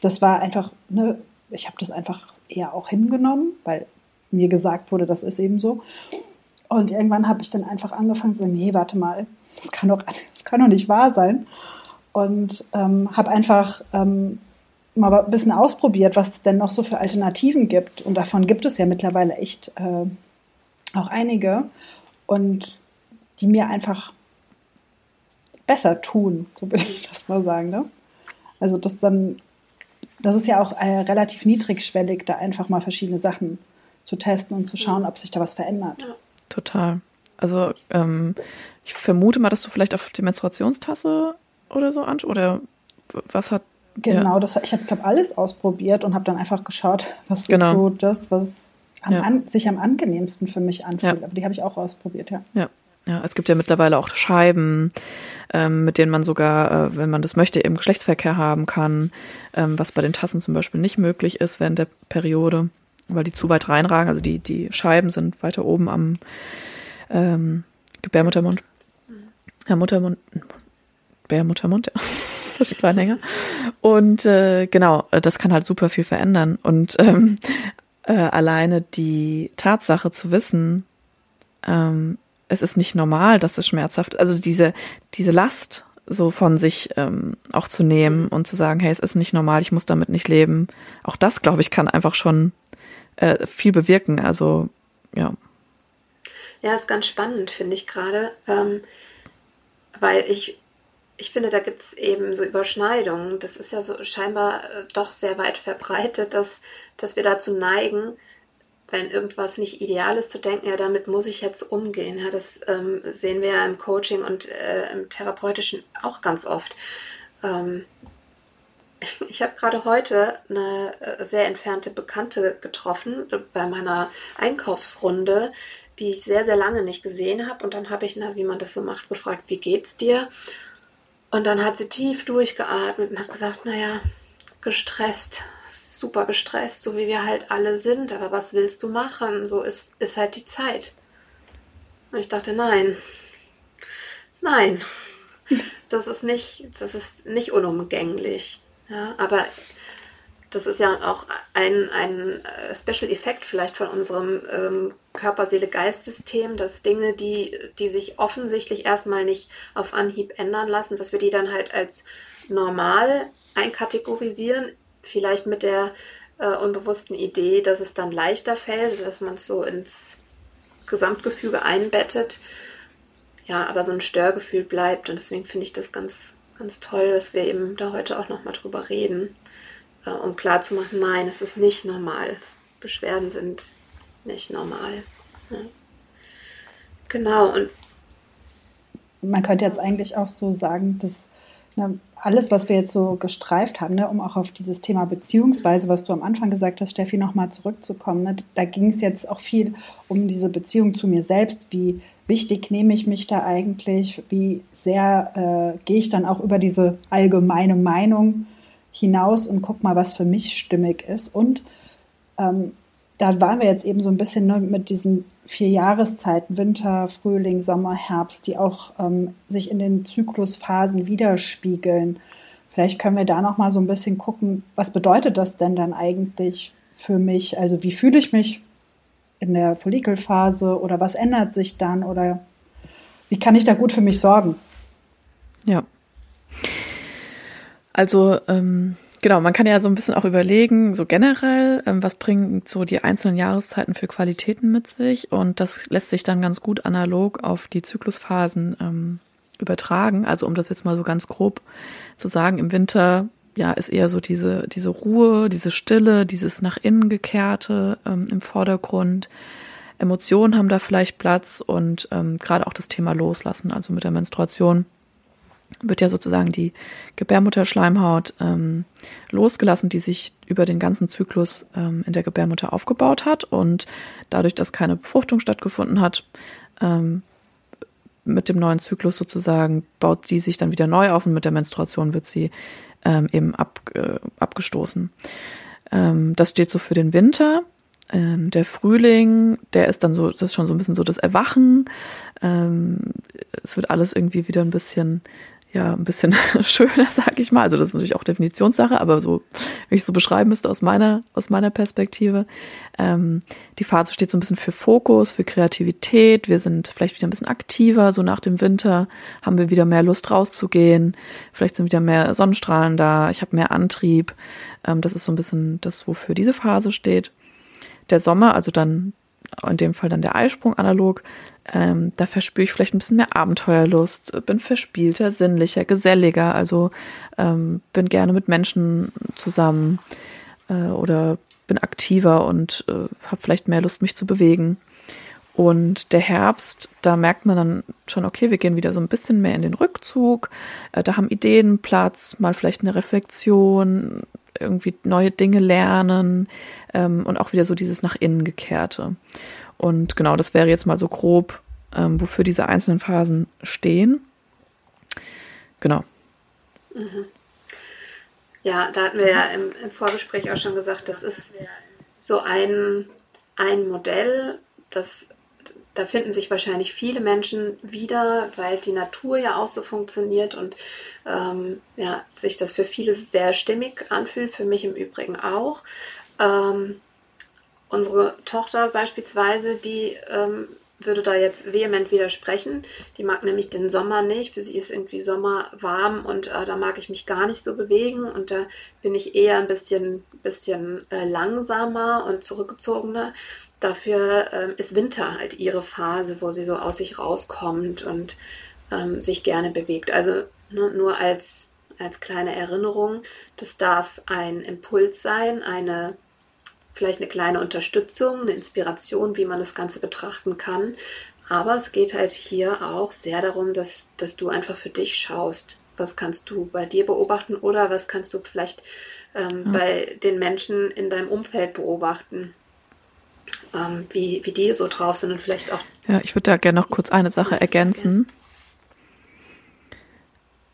Speaker 2: das war einfach ne, ich habe das einfach eher auch hingenommen, weil mir gesagt wurde, das ist eben so. Und irgendwann habe ich dann einfach angefangen zu sagen, nee, warte mal, das kann doch, das kann doch nicht wahr sein. Und ähm, habe einfach ähm, mal ein bisschen ausprobiert, was es denn noch so für Alternativen gibt. Und davon gibt es ja mittlerweile echt äh, auch einige. Und die mir einfach besser tun, so würde ich das mal sagen. Ne? Also das dann, das ist ja auch äh, relativ niedrigschwellig, da einfach mal verschiedene Sachen zu testen und zu schauen, ob sich da was verändert. Ja.
Speaker 3: Total. Also ähm, ich vermute mal, dass du vielleicht auf die Menstruationstasse oder so anschaust oder was hat
Speaker 2: Genau, ja. das, ich habe, glaube alles ausprobiert und habe dann einfach geschaut, was genau. ist so das, was am ja. an, sich am angenehmsten für mich anfühlt. Ja. Aber die habe ich auch ausprobiert, ja.
Speaker 3: Ja, ja, es gibt ja mittlerweile auch Scheiben, ähm, mit denen man sogar, äh, wenn man das möchte, eben Geschlechtsverkehr haben kann, ähm, was bei den Tassen zum Beispiel nicht möglich ist während der Periode, weil die zu weit reinragen. Also die, die Scheiben sind weiter oben am ähm, Gebärmuttermund. Ja, Muttermund. Gebärmuttermund, ja. das ist Kleinhänger. Und äh, genau, das kann halt super viel verändern. Und ähm, äh, alleine die Tatsache zu wissen, ähm, es ist nicht normal, dass es schmerzhaft, also diese, diese Last so von sich ähm, auch zu nehmen und zu sagen, hey, es ist nicht normal, ich muss damit nicht leben. Auch das, glaube ich, kann einfach schon äh, viel bewirken. Also, ja.
Speaker 1: Ja, ist ganz spannend, finde ich gerade, ähm, weil ich, ich finde, da gibt es eben so Überschneidungen. Das ist ja so scheinbar äh, doch sehr weit verbreitet, dass, dass wir dazu neigen, wenn irgendwas nicht ideal ist, zu denken, ja, damit muss ich jetzt umgehen. Ja, das ähm, sehen wir ja im Coaching und äh, im Therapeutischen auch ganz oft. Ähm, ich, habe gerade heute eine äh, sehr entfernte Bekannte getroffen bei meiner Einkaufsrunde, die ich sehr, sehr lange nicht gesehen habe. Und dann habe ich, na, wie man das so macht, gefragt, wie geht's dir? Und dann hat sie tief durchgeatmet und hat gesagt, naja, gestresst, super gestresst, so wie wir halt alle sind, aber was willst du machen? So ist, ist halt die Zeit. Und ich dachte, nein, nein, das ist nicht, das ist nicht unumgänglich. Ja, aber das ist ja auch ein, ein äh, Special Effekt vielleicht von unserem ähm, Körper-Seele-Geist-System, dass Dinge, die, die sich offensichtlich erstmal nicht auf Anhieb ändern lassen, dass wir die dann halt als normal einkategorisieren, vielleicht mit der äh, unbewussten Idee, dass es dann leichter fällt, dass man es so ins Gesamtgefüge einbettet. Ja, aber so ein Störgefühl bleibt und deswegen finde ich das ganz, ganz toll, dass wir eben da heute auch nochmal drüber reden, äh, um klarzumachen, nein, es ist nicht normal. Beschwerden sind nicht normal. Ja. Genau, und
Speaker 2: man könnte jetzt eigentlich auch so sagen, dass ne, alles, was wir jetzt so gestreift haben, ne, um auch auf dieses Thema beziehungsweise, was du am Anfang gesagt hast, Steffi, nochmal zurückzukommen, ne, da ging es jetzt auch viel um diese Beziehung zu mir selbst. Wie wichtig nehme ich mich da eigentlich? Wie sehr äh, gehe ich dann auch über diese allgemeine Meinung hinaus und guck mal, was für mich stimmig ist? Und ähm, da waren wir jetzt eben so ein bisschen ne, mit diesen vier Jahreszeiten, Winter, Frühling, Sommer, Herbst, die auch ähm, sich in den Zyklusphasen widerspiegeln. Vielleicht können wir da noch mal so ein bisschen gucken, was bedeutet das denn dann eigentlich für mich? Also wie fühle ich mich in der Follikelphase oder was ändert sich dann oder wie kann ich da gut für mich sorgen?
Speaker 3: Ja. Also ähm, Genau, man kann ja so ein bisschen auch überlegen, so generell, ähm, was bringen so die einzelnen Jahreszeiten für Qualitäten mit sich und das lässt sich dann ganz gut analog auf die Zyklusphasen ähm, übertragen. Also um das jetzt mal so ganz grob zu sagen, im Winter ja ist eher so diese diese Ruhe, diese Stille, dieses nach innen gekehrte ähm, im Vordergrund. Emotionen haben da vielleicht Platz und ähm, gerade auch das Thema Loslassen, also mit der Menstruation wird ja sozusagen die Gebärmutterschleimhaut ähm, losgelassen, die sich über den ganzen Zyklus ähm, in der Gebärmutter aufgebaut hat und dadurch, dass keine Befruchtung stattgefunden hat, ähm, mit dem neuen Zyklus sozusagen baut die sich dann wieder neu auf und mit der Menstruation wird sie ähm, eben ab, äh, abgestoßen. Ähm, das steht so für den Winter. Ähm, der Frühling, der ist dann so, das ist schon so ein bisschen so das Erwachen. Ähm, es wird alles irgendwie wieder ein bisschen ja ein bisschen schöner, sag ich mal. Also das ist natürlich auch Definitionssache, aber so, wenn ich so beschreiben müsste aus meiner, aus meiner Perspektive. Ähm, die Phase steht so ein bisschen für Fokus, für Kreativität. Wir sind vielleicht wieder ein bisschen aktiver. So nach dem Winter haben wir wieder mehr Lust rauszugehen. Vielleicht sind wieder mehr Sonnenstrahlen da. Ich habe mehr Antrieb. Ähm, das ist so ein bisschen das, wofür diese Phase steht. Der Sommer, also dann in dem Fall dann der Eisprung analog, ähm, da verspüre ich vielleicht ein bisschen mehr Abenteuerlust, bin verspielter, sinnlicher, geselliger, also ähm, bin gerne mit Menschen zusammen äh, oder bin aktiver und äh, habe vielleicht mehr Lust, mich zu bewegen. Und der Herbst, da merkt man dann schon, okay, wir gehen wieder so ein bisschen mehr in den Rückzug. Äh, da haben Ideen Platz, mal vielleicht eine Reflexion, irgendwie neue Dinge lernen ähm, und auch wieder so dieses nach innen gekehrte. Und genau, das wäre jetzt mal so grob, ähm, wofür diese einzelnen Phasen stehen. Genau.
Speaker 1: Mhm. Ja, da hatten wir ja im, im, Vorgespräch auch schon gesagt, das ist so ein, ein Modell, das da finden sich wahrscheinlich viele Menschen wieder, weil die Natur ja auch so funktioniert und ähm, ja, sich das für viele sehr stimmig anfühlt, für mich im Übrigen auch. Ähm, unsere Tochter beispielsweise, die ähm, würde da jetzt vehement widersprechen. Die mag nämlich den Sommer nicht. Für sie ist irgendwie Sommer warm und äh, da mag ich mich gar nicht so bewegen. Und da bin ich eher ein bisschen, bisschen äh, langsamer und zurückgezogener. Dafür ähm, ist Winter halt ihre Phase, wo sie so aus sich rauskommt und ähm, sich gerne bewegt. Also ne, nur als, als kleine Erinnerung, das darf ein Impuls sein, eine vielleicht eine kleine Unterstützung, eine Inspiration, wie man das Ganze betrachten kann. Aber es geht halt hier auch sehr darum, dass, dass du einfach für dich schaust, was kannst du bei dir beobachten oder was kannst du vielleicht ähm, ja. bei den Menschen in deinem Umfeld beobachten ähm, wie, wie die so drauf sind und vielleicht auch.
Speaker 3: Ja, ich würde da gerne noch kurz eine Sache ergänzen.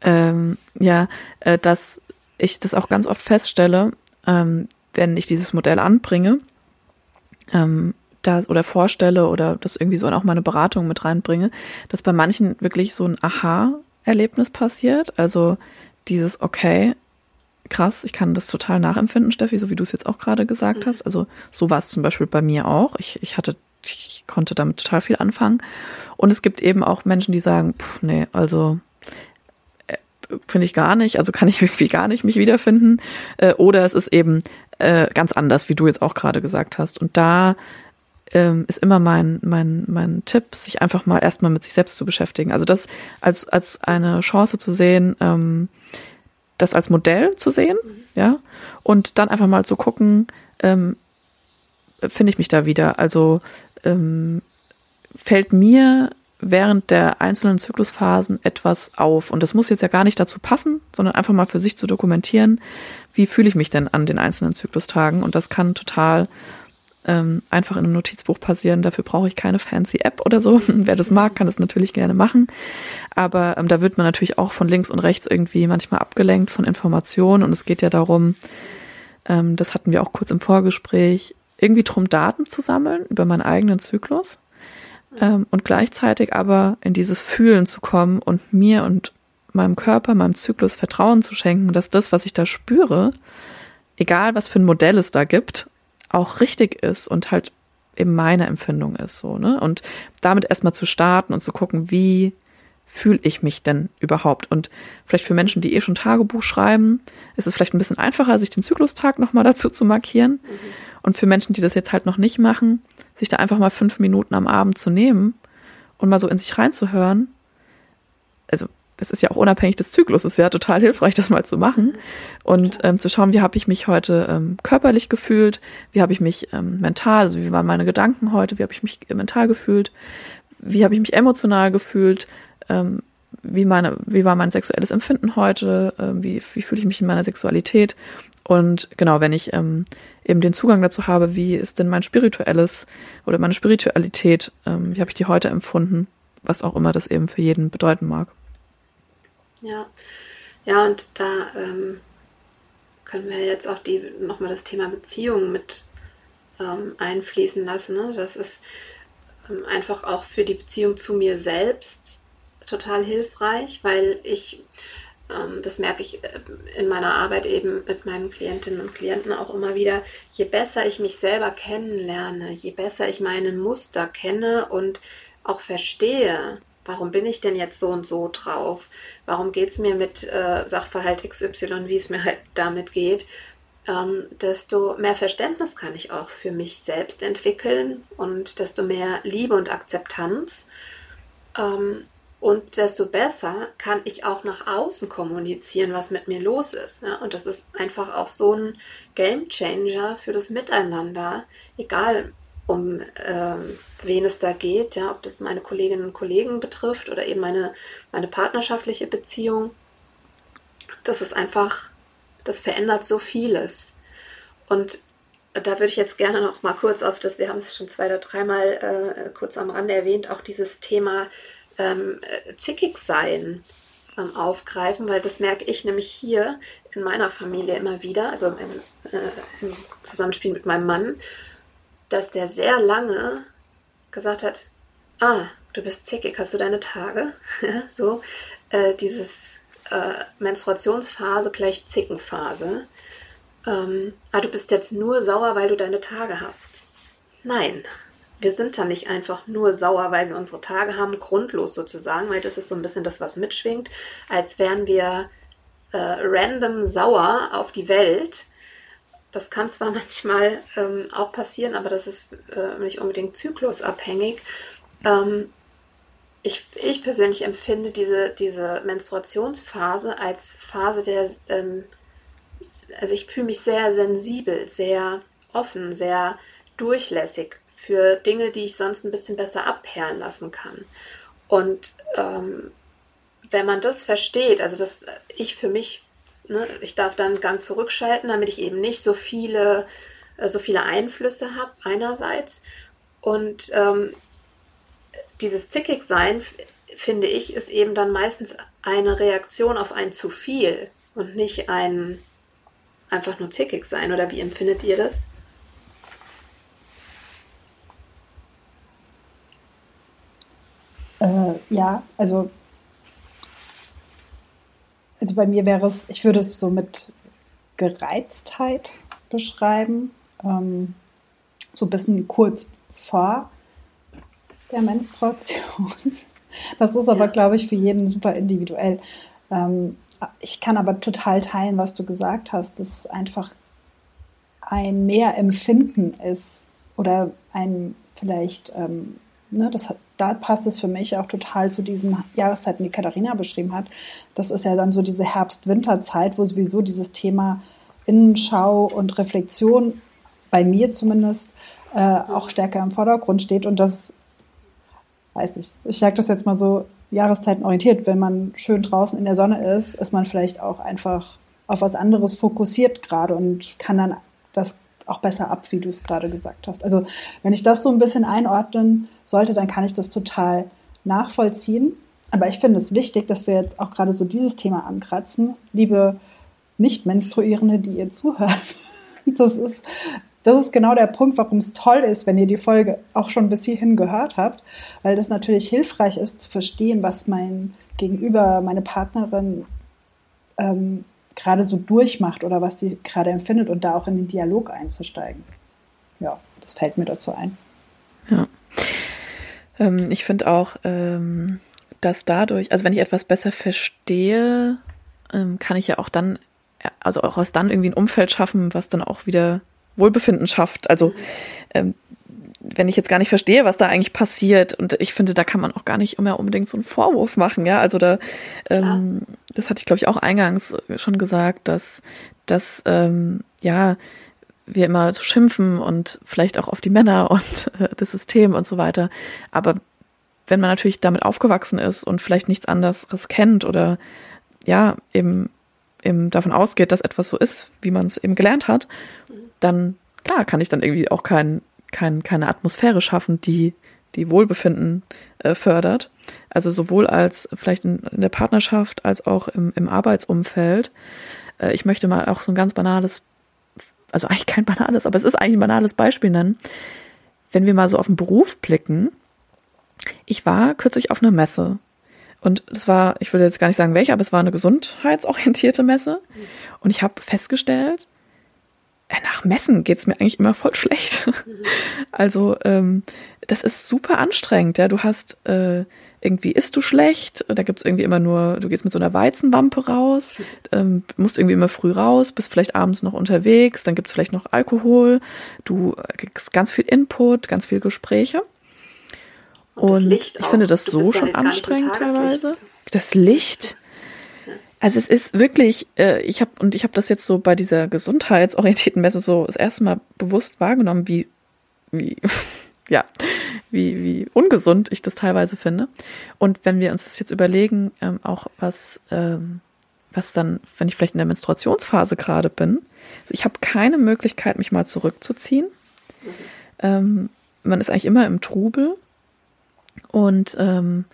Speaker 3: Ähm, ja, äh, dass ich das auch ganz oft feststelle, ähm, wenn ich dieses Modell anbringe, ähm, da oder vorstelle oder das irgendwie so in auch meine Beratung mit reinbringe, dass bei manchen wirklich so ein Aha-Erlebnis passiert. Also dieses, okay, krass. Ich kann das total nachempfinden, Steffi, so wie du es jetzt auch gerade gesagt mhm. hast. Also so war es zum Beispiel bei mir auch. Ich, ich hatte, ich konnte damit total viel anfangen. Und es gibt eben auch Menschen, die sagen, pff, nee, also finde ich gar nicht, also kann ich irgendwie gar nicht mich wiederfinden. Äh, oder es ist eben äh, ganz anders, wie du jetzt auch gerade gesagt hast. Und da ähm, ist immer mein, mein, mein Tipp, sich einfach mal erstmal mit sich selbst zu beschäftigen. Also das als, als eine Chance zu sehen, ähm, das als Modell zu sehen, mhm. ja, und dann einfach mal zu gucken, ähm, finde ich mich da wieder. Also ähm, fällt mir während der einzelnen Zyklusphasen etwas auf. Und das muss jetzt ja gar nicht dazu passen, sondern einfach mal für sich zu dokumentieren, wie fühle ich mich denn an den einzelnen Zyklustagen. Und das kann total ähm, einfach in einem Notizbuch passieren. Dafür brauche ich keine fancy App oder so. Wer das mag, kann das natürlich gerne machen. Aber ähm, da wird man natürlich auch von links und rechts irgendwie manchmal abgelenkt von Informationen. Und es geht ja darum, ähm, das hatten wir auch kurz im Vorgespräch, irgendwie drum Daten zu sammeln über meinen eigenen Zyklus. Ähm, und gleichzeitig aber in dieses Fühlen zu kommen und mir und meinem Körper, meinem Zyklus Vertrauen zu schenken, dass das, was ich da spüre, egal was für ein Modell es da gibt, auch richtig ist und halt eben meine Empfindung ist so, ne? Und damit erstmal zu starten und zu gucken, wie fühle ich mich denn überhaupt? Und vielleicht für Menschen, die eh schon Tagebuch schreiben, ist es vielleicht ein bisschen einfacher, sich den Zyklustag nochmal dazu zu markieren. Mhm. Und für Menschen, die das jetzt halt noch nicht machen, sich da einfach mal fünf Minuten am Abend zu nehmen und mal so in sich reinzuhören. Also das ist ja auch unabhängig des Zyklus, ist ja total hilfreich, das mal zu machen und ähm, zu schauen, wie habe ich mich heute ähm, körperlich gefühlt, wie habe ich mich ähm, mental, also wie waren meine Gedanken heute, wie habe ich mich mental gefühlt, wie habe ich mich emotional gefühlt, ähm, wie meine, wie war mein sexuelles Empfinden heute, äh, wie, wie fühle ich mich in meiner Sexualität und genau, wenn ich ähm, eben den Zugang dazu habe, wie ist denn mein spirituelles oder meine Spiritualität, ähm, wie habe ich die heute empfunden, was auch immer das eben für jeden bedeuten mag.
Speaker 1: Ja, ja, und da ähm, können wir jetzt auch die nochmal das Thema Beziehung mit ähm, einfließen lassen. Ne? Das ist ähm, einfach auch für die Beziehung zu mir selbst total hilfreich, weil ich, ähm, das merke ich äh, in meiner Arbeit eben mit meinen Klientinnen und Klienten auch immer wieder, je besser ich mich selber kennenlerne, je besser ich meine Muster kenne und auch verstehe, warum bin ich denn jetzt so und so drauf, warum geht es mir mit äh, Sachverhalt XY, wie es mir halt damit geht, ähm, desto mehr Verständnis kann ich auch für mich selbst entwickeln und desto mehr Liebe und Akzeptanz. Ähm, und desto besser kann ich auch nach außen kommunizieren, was mit mir los ist. Ne? Und das ist einfach auch so ein Game Changer für das Miteinander, egal um ähm, wen es da geht, ja, ob das meine Kolleginnen und Kollegen betrifft oder eben meine, meine partnerschaftliche Beziehung. Das ist einfach das verändert so vieles. Und da würde ich jetzt gerne noch mal kurz auf das, wir haben es schon zwei oder dreimal äh, kurz am Rande erwähnt, auch dieses Thema ähm, zickig sein ähm, aufgreifen, weil das merke ich nämlich hier in meiner Familie immer wieder, also im, äh, im Zusammenspiel mit meinem Mann, dass der sehr lange gesagt hat, ah, du bist zickig, hast du deine Tage? so, äh, dieses äh, Menstruationsphase gleich Zickenphase. Ähm, ah, du bist jetzt nur sauer, weil du deine Tage hast. Nein, wir sind da nicht einfach nur sauer, weil wir unsere Tage haben, grundlos sozusagen, weil das ist so ein bisschen das, was mitschwingt, als wären wir äh, random sauer auf die Welt. Das kann zwar manchmal ähm, auch passieren, aber das ist äh, nicht unbedingt zyklusabhängig. Ähm, ich, ich persönlich empfinde diese, diese Menstruationsphase als Phase der, ähm, also ich fühle mich sehr sensibel, sehr offen, sehr durchlässig für Dinge, die ich sonst ein bisschen besser abperlen lassen kann. Und ähm, wenn man das versteht, also dass ich für mich, ne, ich darf dann einen Gang zurückschalten, damit ich eben nicht so viele, äh, so viele Einflüsse habe einerseits und ähm, dieses Zickigsein, finde ich, ist eben dann meistens eine Reaktion auf ein zu viel und nicht ein einfach nur zickig sein. Oder wie empfindet ihr das?
Speaker 2: Äh, ja, also, also bei mir wäre es, ich würde es so mit Gereiztheit beschreiben. Ähm, so ein bisschen kurz vor der Menstruation. Das ist aber, glaube ich, für jeden super individuell. Ähm, ich kann aber total teilen, was du gesagt hast, dass einfach ein mehr Empfinden ist oder ein vielleicht, ähm, ne, das hat, da passt es für mich auch total zu diesen Jahreszeiten, die Katharina beschrieben hat. Das ist ja dann so diese Herbst-Winter-Zeit, wo sowieso dieses Thema Innenschau und Reflexion bei mir zumindest äh, auch stärker im Vordergrund steht und das weiß nicht, ich sage das jetzt mal so Jahreszeiten orientiert. Wenn man schön draußen in der Sonne ist, ist man vielleicht auch einfach auf was anderes fokussiert gerade und kann dann das auch besser ab, wie du es gerade gesagt hast. Also wenn ich das so ein bisschen einordnen sollte, dann kann ich das total nachvollziehen. Aber ich finde es wichtig, dass wir jetzt auch gerade so dieses Thema ankratzen. Liebe Nicht-Menstruierende, die ihr zuhört, das ist das ist genau der Punkt, warum es toll ist, wenn ihr die Folge auch schon bis hierhin gehört habt, weil das natürlich hilfreich ist zu verstehen, was mein Gegenüber, meine Partnerin ähm, gerade so durchmacht oder was sie gerade empfindet und da auch in den Dialog einzusteigen. Ja, das fällt mir dazu ein.
Speaker 3: Ja. Ähm, ich finde auch, ähm, dass dadurch, also wenn ich etwas besser verstehe, ähm, kann ich ja auch dann, also auch aus dann irgendwie ein Umfeld schaffen, was dann auch wieder Wohlbefinden schafft. Also ähm, wenn ich jetzt gar nicht verstehe, was da eigentlich passiert, und ich finde, da kann man auch gar nicht immer unbedingt so einen Vorwurf machen, ja. Also da, ähm, das hatte ich, glaube ich, auch eingangs schon gesagt, dass, dass ähm, ja, wir immer so schimpfen und vielleicht auch auf die Männer und äh, das System und so weiter. Aber wenn man natürlich damit aufgewachsen ist und vielleicht nichts anderes kennt oder ja, eben, eben davon ausgeht, dass etwas so ist, wie man es eben gelernt hat dann, klar, kann ich dann irgendwie auch kein, kein, keine Atmosphäre schaffen, die, die Wohlbefinden äh, fördert. Also sowohl als vielleicht in, in, der Partnerschaft als auch im, im Arbeitsumfeld. Äh, ich möchte mal auch so ein ganz banales, also eigentlich kein banales, aber es ist eigentlich ein banales Beispiel nennen. Wenn wir mal so auf den Beruf blicken, ich war kürzlich auf einer Messe Und es war, ich würde jetzt gar nicht sagen welche, aber es war eine gesundheitsorientierte Messe. Und ich habe festgestellt, äh, nach Messen geht es mir eigentlich immer voll schlecht. Also ähm, das ist super anstrengend. Ja, du hast äh, irgendwie isst du schlecht, da gibt es irgendwie immer nur, du gehst mit so einer Weizenwampe raus, ähm, musst irgendwie immer früh raus, bist vielleicht abends noch unterwegs, dann gibt es vielleicht noch Alkohol, du kriegst ganz viel Input, ganz viel Gespräche. Und, und ich auch. finde das so schon anstrengend teilweise. Das Licht. Also es ist wirklich, äh, ich habe und ich habe das jetzt so bei dieser gesundheitsorientierten Messe so das erste Mal bewusst wahrgenommen, wie wie ja, wie, wie ungesund ich das teilweise finde. Und wenn wir uns das jetzt überlegen, ähm, auch was, ähm, was dann, wenn ich vielleicht in der Menstruationsphase gerade bin, also ich habe keine Möglichkeit, mich mal zurückzuziehen. Ähm, man ist eigentlich immer im Trubel. Und ähm,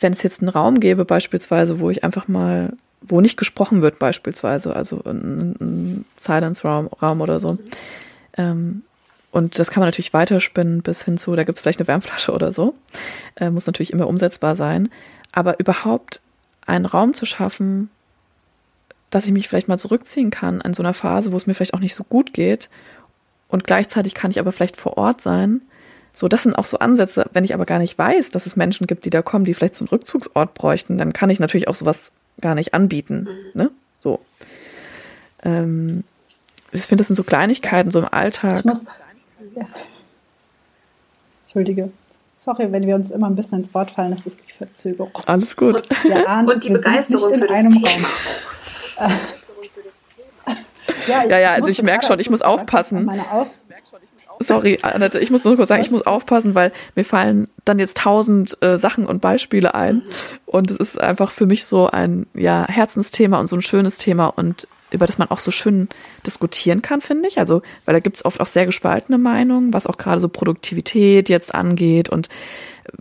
Speaker 3: wenn es jetzt einen Raum gäbe, beispielsweise, wo ich einfach mal, wo nicht gesprochen wird, beispielsweise, also ein, ein Silence-Raum Raum oder so, mhm. ähm, und das kann man natürlich weiterspinnen bis hin zu, da gibt es vielleicht eine Wärmflasche oder so. Äh, muss natürlich immer umsetzbar sein. Aber überhaupt einen Raum zu schaffen, dass ich mich vielleicht mal zurückziehen kann in so einer Phase, wo es mir vielleicht auch nicht so gut geht. Und gleichzeitig kann ich aber vielleicht vor Ort sein. So, das sind auch so Ansätze. Wenn ich aber gar nicht weiß, dass es Menschen gibt, die da kommen, die vielleicht so einen Rückzugsort bräuchten, dann kann ich natürlich auch sowas gar nicht anbieten. Ne? So. Ähm, ich finde, das sind so Kleinigkeiten so im Alltag.
Speaker 2: Ich muss, ja. Entschuldige. Sorry, wenn wir uns immer ein bisschen ins Wort fallen, das ist die Verzögerung.
Speaker 3: Alles gut.
Speaker 1: Und, und die Begeisterung für das einem Thema. Raum.
Speaker 3: ja, ja, ja, also ich merke schon, ich muss aufpassen.
Speaker 2: Meine Aus
Speaker 3: Sorry, Annette, ich muss nur kurz sagen, ich muss aufpassen, weil mir fallen dann jetzt tausend äh, Sachen und Beispiele ein. Mhm. Und es ist einfach für mich so ein ja, Herzensthema und so ein schönes Thema. Und über das man auch so schön diskutieren kann, finde ich. Also, weil da gibt es oft auch sehr gespaltene Meinungen, was auch gerade so Produktivität jetzt angeht und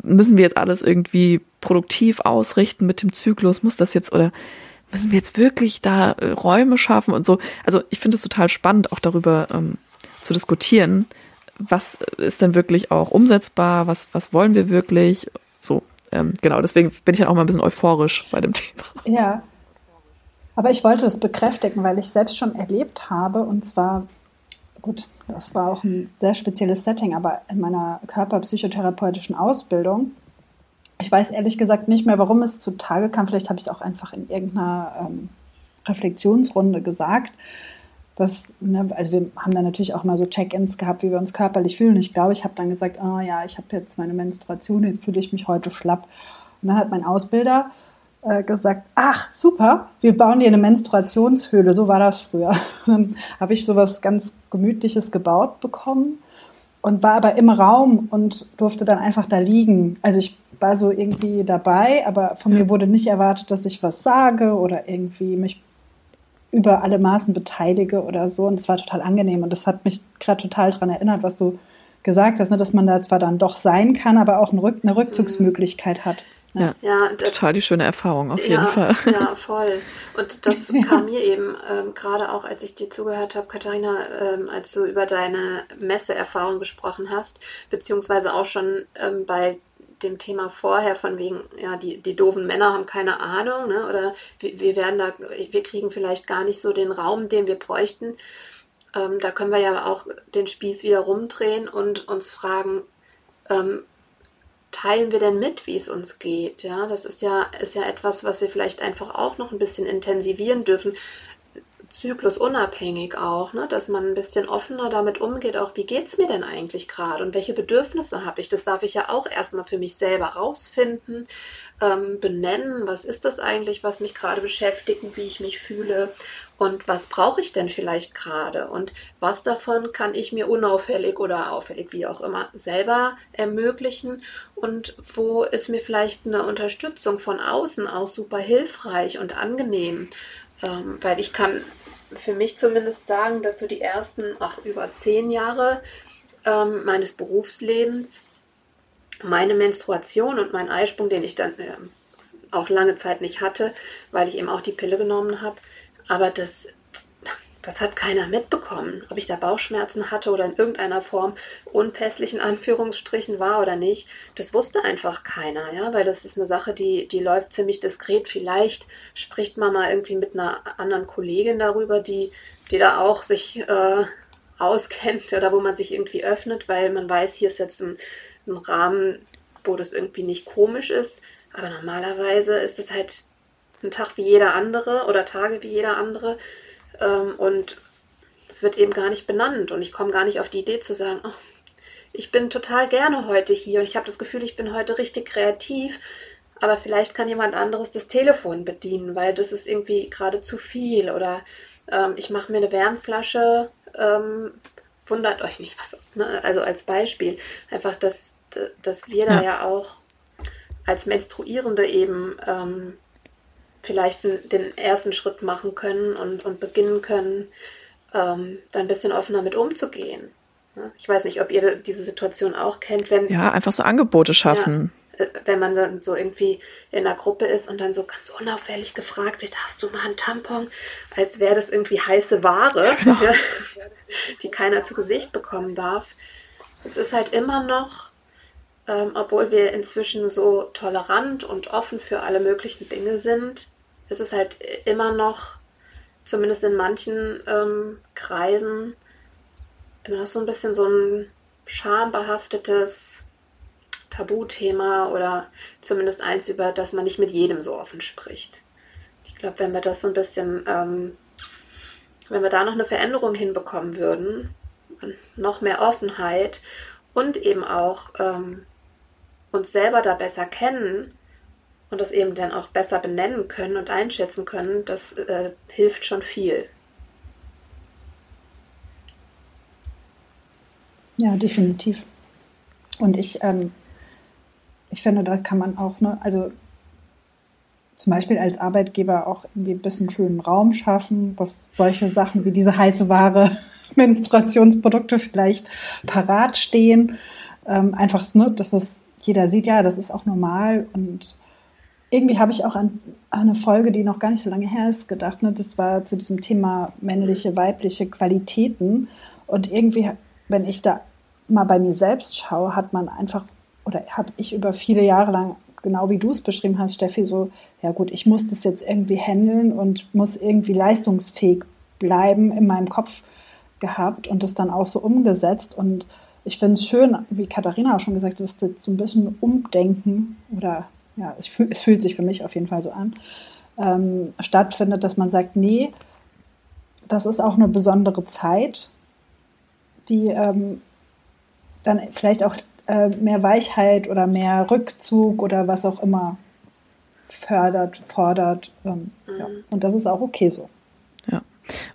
Speaker 3: müssen wir jetzt alles irgendwie produktiv ausrichten mit dem Zyklus? Muss das jetzt oder müssen wir jetzt wirklich da äh, Räume schaffen und so? Also, ich finde es total spannend, auch darüber ähm, zu diskutieren. Was ist denn wirklich auch umsetzbar? Was, was wollen wir wirklich? So, ähm, genau, deswegen bin ich dann auch mal ein bisschen euphorisch bei dem Thema.
Speaker 2: Ja, aber ich wollte das bekräftigen, weil ich selbst schon erlebt habe, und zwar, gut, das war auch ein sehr spezielles Setting, aber in meiner körperpsychotherapeutischen Ausbildung, ich weiß ehrlich gesagt nicht mehr, warum es zutage kam. Vielleicht habe ich es auch einfach in irgendeiner ähm, Reflexionsrunde gesagt. Das, ne, also wir haben dann natürlich auch mal so Check-ins gehabt, wie wir uns körperlich fühlen. Ich glaube, ich habe dann gesagt, oh ja, ich habe jetzt meine Menstruation, jetzt fühle ich mich heute schlapp. Und dann hat mein Ausbilder äh, gesagt, ach super, wir bauen dir eine Menstruationshöhle. So war das früher. Dann habe ich sowas ganz Gemütliches gebaut bekommen und war aber im Raum und durfte dann einfach da liegen. Also ich war so irgendwie dabei, aber von mir wurde nicht erwartet, dass ich was sage oder irgendwie mich über alle Maßen beteilige oder so. Und es war total angenehm. Und das hat mich gerade total daran erinnert, was du gesagt hast, ne, dass man da zwar dann doch sein kann, aber auch eine, Rückzugsmöglichkeit hat.
Speaker 3: Ja, ja total die schöne Erfahrung, auf jeden Fall.
Speaker 1: Ja, voll. Und das ja. kam mir eben ähm, gerade auch, als ich dir zugehört habe, Katharina, ähm, als du über deine Messeerfahrung gesprochen hast, beziehungsweise auch schon ähm, bei dem Thema vorher von wegen, ja, die, die doofen Männer haben keine Ahnung, ne? oder wir, wir werden da, wir kriegen vielleicht gar nicht so den Raum, den wir bräuchten. Ähm, da können wir ja auch den Spieß wieder rumdrehen und uns fragen, ähm, teilen wir denn mit, wie es uns geht? Ja, das ist ja, ist ja etwas, was wir vielleicht einfach auch noch ein bisschen intensivieren dürfen. Zyklusunabhängig auch, ne? dass man ein bisschen offener damit umgeht, auch wie geht es mir denn eigentlich gerade und welche Bedürfnisse habe ich. Das darf ich ja auch erstmal für mich selber rausfinden, ähm, benennen, was ist das eigentlich, was mich gerade beschäftigt, wie ich mich fühle und was brauche ich denn vielleicht gerade und was davon kann ich mir unauffällig oder auffällig, wie auch immer, selber ermöglichen und wo ist mir vielleicht eine Unterstützung von außen auch super hilfreich und angenehm, ähm, weil ich kann für mich zumindest sagen, dass so die ersten, ach, über zehn Jahre ähm, meines Berufslebens meine Menstruation und mein Eisprung, den ich dann äh, auch lange Zeit nicht hatte, weil ich eben auch die Pille genommen habe, aber das, das hat keiner mitbekommen, ob ich da Bauchschmerzen hatte oder in irgendeiner Form unpässlich in Anführungsstrichen war oder nicht. Das wusste einfach keiner, ja, weil das ist eine Sache, die, die läuft ziemlich diskret. Vielleicht spricht man mal irgendwie mit einer anderen Kollegin darüber, die, die da auch sich äh, auskennt oder wo man sich irgendwie öffnet, weil man weiß, hier ist jetzt ein, ein Rahmen, wo das irgendwie nicht komisch ist. Aber normalerweise ist es halt ein Tag wie jeder andere oder Tage wie jeder andere ähm, und es wird eben gar nicht benannt und ich komme gar nicht auf die Idee zu sagen, oh, ich bin total gerne heute hier und ich habe das Gefühl, ich bin heute richtig kreativ, aber vielleicht kann jemand anderes das Telefon bedienen, weil das ist irgendwie gerade zu viel oder ähm, ich mache mir eine Wärmflasche, ähm, wundert euch nicht was. Ne? Also als Beispiel einfach, dass, dass wir ja. da ja auch als Menstruierende eben ähm, vielleicht den ersten Schritt machen können und, und beginnen können, ähm, da ein bisschen offener mit umzugehen. Ich weiß nicht, ob ihr diese Situation auch kennt, wenn.
Speaker 3: Ja, einfach so Angebote schaffen.
Speaker 1: Ja, äh, wenn man dann so irgendwie in einer Gruppe ist und dann so ganz unauffällig gefragt wird, hast du mal einen Tampon? Als wäre das irgendwie heiße Ware, genau. die keiner zu Gesicht bekommen darf. Es ist halt immer noch, ähm, obwohl wir inzwischen so tolerant und offen für alle möglichen Dinge sind, ist es halt immer noch, zumindest in manchen ähm, Kreisen, immer noch so ein bisschen so ein schambehaftetes Tabuthema oder zumindest eins, über das man nicht mit jedem so offen spricht. Ich glaube, wenn wir das so ein bisschen, ähm, wenn wir da noch eine Veränderung hinbekommen würden, noch mehr Offenheit und eben auch ähm, uns selber da besser kennen, und das eben dann auch besser benennen können und einschätzen können, das äh, hilft schon viel.
Speaker 2: Ja, definitiv. Und ich, ähm, ich finde, da kann man auch, ne, also zum Beispiel als Arbeitgeber auch irgendwie ein bisschen schönen Raum schaffen, dass solche Sachen wie diese heiße Ware, Menstruationsprodukte vielleicht parat stehen. Ähm, einfach, ne, dass das jeder sieht, ja, das ist auch normal und irgendwie habe ich auch an, eine Folge, die noch gar nicht so lange her ist, gedacht. Ne? Das war zu diesem Thema männliche, weibliche Qualitäten. Und irgendwie, wenn ich da mal bei mir selbst schaue, hat man einfach, oder habe ich über viele Jahre lang, genau wie du es beschrieben hast, Steffi, so, ja gut, ich muss das jetzt irgendwie handeln und muss irgendwie leistungsfähig bleiben in meinem Kopf gehabt und das dann auch so umgesetzt. Und ich finde es schön, wie Katharina auch schon gesagt hat, dass das so ein bisschen Umdenken oder ja, es, fühl, es fühlt sich für mich auf jeden Fall so an, ähm, stattfindet, dass man sagt, nee, das ist auch eine besondere Zeit, die ähm, dann vielleicht auch äh, mehr Weichheit oder mehr Rückzug oder was auch immer fördert, fordert. Ähm, mhm. ja. Und das ist auch okay so.
Speaker 3: Ja.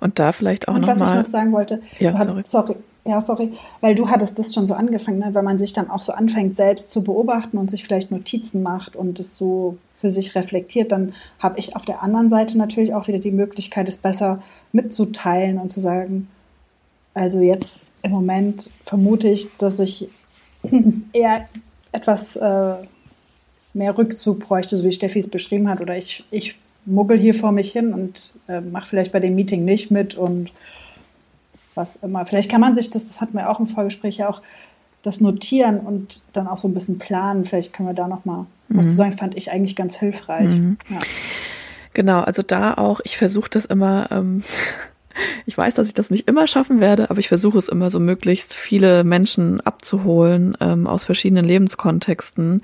Speaker 3: Und da vielleicht auch nochmal.
Speaker 2: Was noch ich noch sagen wollte,
Speaker 3: ja, sorry.
Speaker 2: sorry, ja, sorry, weil du hattest das schon so angefangen, ne? weil man sich dann auch so anfängt, selbst zu beobachten und sich vielleicht Notizen macht und es so für sich reflektiert, dann habe ich auf der anderen Seite natürlich auch wieder die Möglichkeit, es besser mitzuteilen und zu sagen, also jetzt im Moment vermute ich, dass ich eher etwas äh, mehr Rückzug bräuchte, so wie Steffi es beschrieben hat, oder ich, ich muggel hier vor mich hin und äh, mache vielleicht bei dem Meeting nicht mit und was immer. Vielleicht kann man sich das, das hatten wir auch im Vorgespräch ja auch, das notieren und dann auch so ein bisschen planen. Vielleicht können wir da nochmal, mhm. was du mhm. sagst, fand ich eigentlich ganz hilfreich. Mhm. Ja.
Speaker 3: Genau, also da auch, ich versuche das immer, ähm, ich weiß, dass ich das nicht immer schaffen werde, aber ich versuche es immer so möglichst viele Menschen abzuholen ähm, aus verschiedenen Lebenskontexten,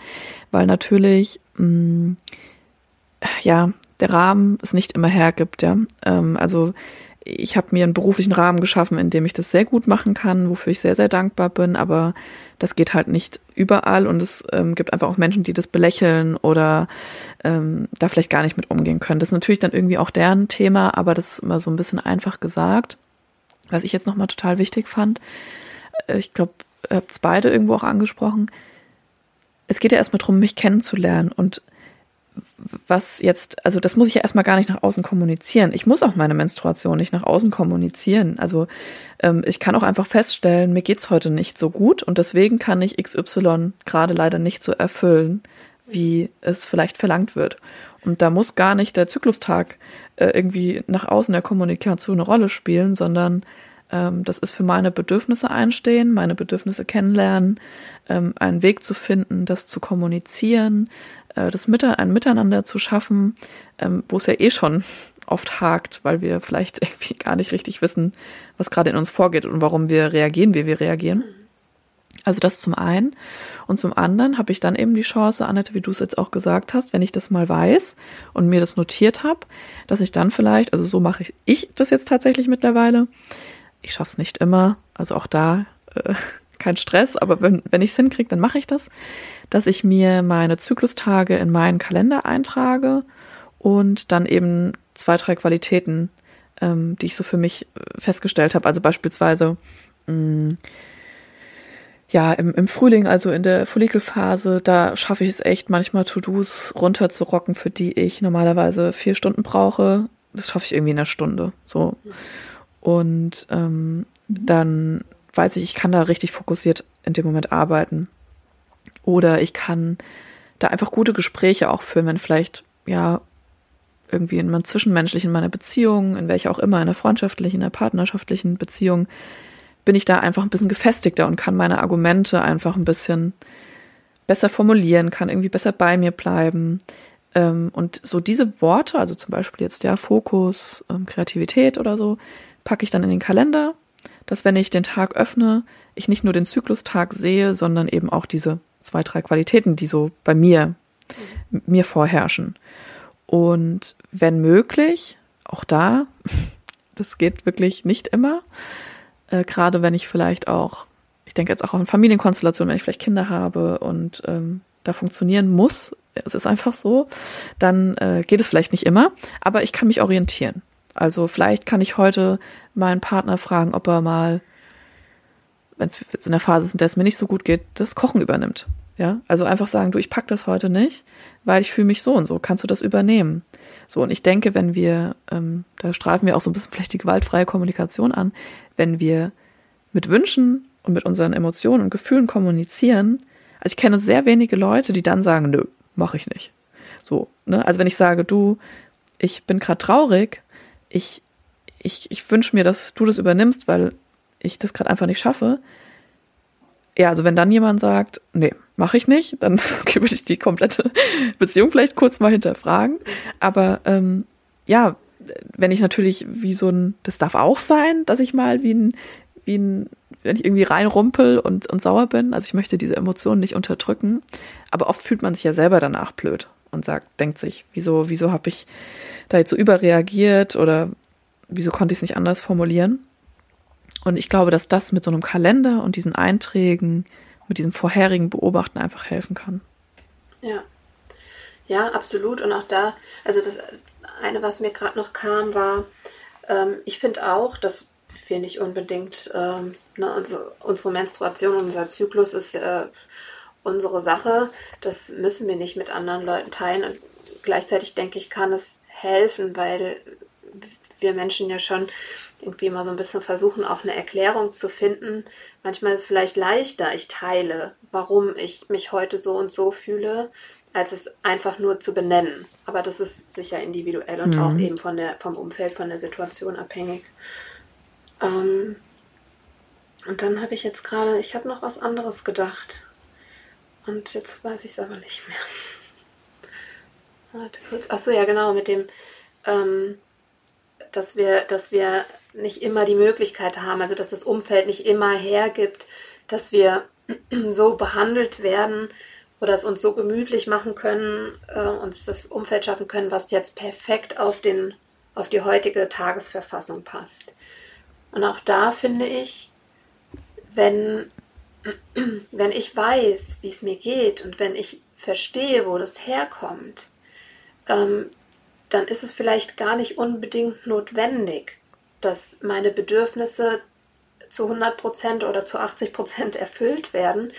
Speaker 3: weil natürlich, mh, mm, ja, der Rahmen es nicht immer hergibt, ja. Ähm, also ich habe mir einen beruflichen Rahmen geschaffen, in dem ich das sehr gut machen kann, wofür ich sehr, sehr dankbar bin, aber das geht halt nicht überall und es ähm, gibt einfach auch Menschen, die das belächeln oder ähm, da vielleicht gar nicht mit umgehen können. Das ist natürlich dann irgendwie auch deren Thema, aber das ist immer so ein bisschen einfach gesagt. Was ich jetzt nochmal total wichtig fand, äh, ich glaube, ihr habt es beide irgendwo auch angesprochen, es geht ja erstmal darum, mich kennenzulernen und was jetzt, also das muss ich ja erstmal gar nicht nach außen kommunizieren. Ich muss auch meine Menstruation nicht nach außen kommunizieren. Also ähm, ich kann auch einfach feststellen, mir geht's heute nicht so gut und deswegen kann ich XY gerade leider nicht so erfüllen, wie es vielleicht verlangt wird. Und da muss gar nicht der Zyklustag äh, irgendwie nach außen der Kommunikation eine Rolle spielen, sondern ähm, das ist für meine Bedürfnisse einstehen, meine Bedürfnisse kennenlernen, ähm, einen Weg zu finden, das zu kommunizieren, äh, das Mite ein Miteinander zu schaffen, ähm, wo es ja eh schon oft hakt, weil wir vielleicht irgendwie gar nicht richtig wissen, was gerade in uns vorgeht und warum wir reagieren, wie wir reagieren. Also das zum einen. Und zum anderen habe ich dann eben die Chance, Annette, wie du es jetzt auch gesagt hast, wenn ich das mal weiß und mir das notiert habe, dass ich dann vielleicht, also so mache ich, ich das jetzt tatsächlich mittlerweile. Ich schaffe es nicht immer, also auch da äh, kein Stress, aber wenn, wenn ich es hinkriege, dann mache ich das, dass ich mir meine Zyklustage in meinen Kalender eintrage und dann eben zwei, drei Qualitäten, ähm, die ich so für mich äh, festgestellt habe. Also beispielsweise mh, mm, ja, im, im Frühling, also in der Follikelphase, da schaffe ich es echt manchmal To-Dos runterzurocken, für die ich normalerweise vier Stunden brauche. Das schaffe ich irgendwie in einer Stunde. So. Und ähm, dann weiß ich, ich kann da richtig fokussiert in dem Moment arbeiten. Oder ich kann da einfach gute Gespräche auch führen, wenn vielleicht, ja, irgendwie in meinem zwischenmenschlichen, in meiner Beziehung, in welcher auch immer, in der freundschaftlichen, in der partnerschaftlichen Beziehung, bin ich da einfach ein bisschen gefestigter und kann meine Argumente einfach ein bisschen besser formulieren, kann irgendwie besser bei mir bleiben. Ähm, und so diese Worte, also zum Beispiel jetzt der Fokus, ähm, Kreativität oder so, packe ich dann in den Kalender, dass wenn ich den Tag öffne, ich nicht nur den Zyklustag sehe, sondern eben auch diese zwei, drei Qualitäten, die so bei mir, mir vorherrschen. Und wenn möglich, auch da, das geht wirklich nicht immer, äh, Gerade wenn ich vielleicht auch, ich denke jetzt auch an Familienkonstellationen, wenn ich vielleicht Kinder habe und ähm, da funktionieren muss, es ist einfach so, dann äh, geht es vielleicht nicht immer, aber ich kann mich orientieren. Also vielleicht kann ich heute meinen Partner fragen, ob er mal, wenn es in der Phase ist, in der es mir nicht so gut geht, das Kochen übernimmt. Ja, also einfach sagen, du, ich pack das heute nicht, weil ich fühle mich so und so. Kannst du das übernehmen? So, und ich denke, wenn wir, ähm, da streifen wir auch so ein bisschen vielleicht die gewaltfreie Kommunikation an, wenn wir mit Wünschen und mit unseren Emotionen und Gefühlen kommunizieren, also ich kenne sehr wenige Leute, die dann sagen, nö, mache ich nicht. So, ne? Also wenn ich sage, du, ich bin gerade traurig, ich, ich, ich wünsche mir, dass du das übernimmst, weil ich das gerade einfach nicht schaffe. Ja, also wenn dann jemand sagt, nee, mache ich nicht, dann würde ich die komplette Beziehung vielleicht kurz mal hinterfragen. Aber ähm, ja, wenn ich natürlich wie so ein, das darf auch sein, dass ich mal wie ein, wie ein, wenn ich irgendwie reinrumpel und, und sauer bin. Also ich möchte diese Emotionen nicht unterdrücken. Aber oft fühlt man sich ja selber danach blöd und sagt, denkt sich, wieso, wieso habe ich da jetzt so überreagiert oder wieso konnte ich es nicht anders formulieren? Und ich glaube, dass das mit so einem Kalender und diesen Einträgen mit diesem vorherigen Beobachten einfach helfen kann.
Speaker 1: Ja. Ja, absolut. Und auch da, also das eine, was mir gerade noch kam, war, ähm, ich finde auch, dass wir nicht unbedingt, ähm, ne, unsere, unsere Menstruation, unser Zyklus ist äh, unsere Sache. Das müssen wir nicht mit anderen Leuten teilen. Und gleichzeitig denke ich, kann es helfen, weil wir Menschen ja schon irgendwie mal so ein bisschen versuchen, auch eine Erklärung zu finden. Manchmal ist es vielleicht leichter, ich teile, warum ich mich heute so und so fühle, als es einfach nur zu benennen. Aber das ist sicher individuell und mhm. auch eben von der, vom Umfeld, von der Situation abhängig. Ähm, und dann habe ich jetzt gerade, ich habe noch was anderes gedacht. Und jetzt weiß ich es aber nicht mehr. Warte kurz. Achso, ja, genau, mit dem, ähm, dass wir, dass wir nicht immer die Möglichkeit haben, also dass das Umfeld nicht immer hergibt, dass wir so behandelt werden oder es uns so gemütlich machen können, äh, uns das Umfeld schaffen können, was jetzt perfekt auf, den, auf die heutige Tagesverfassung passt. Und auch da finde ich, wenn, wenn ich weiß, wie es mir geht und wenn ich verstehe, wo das herkommt, ähm, dann ist es vielleicht gar nicht unbedingt notwendig, dass meine Bedürfnisse zu 100% oder zu 80% erfüllt werden,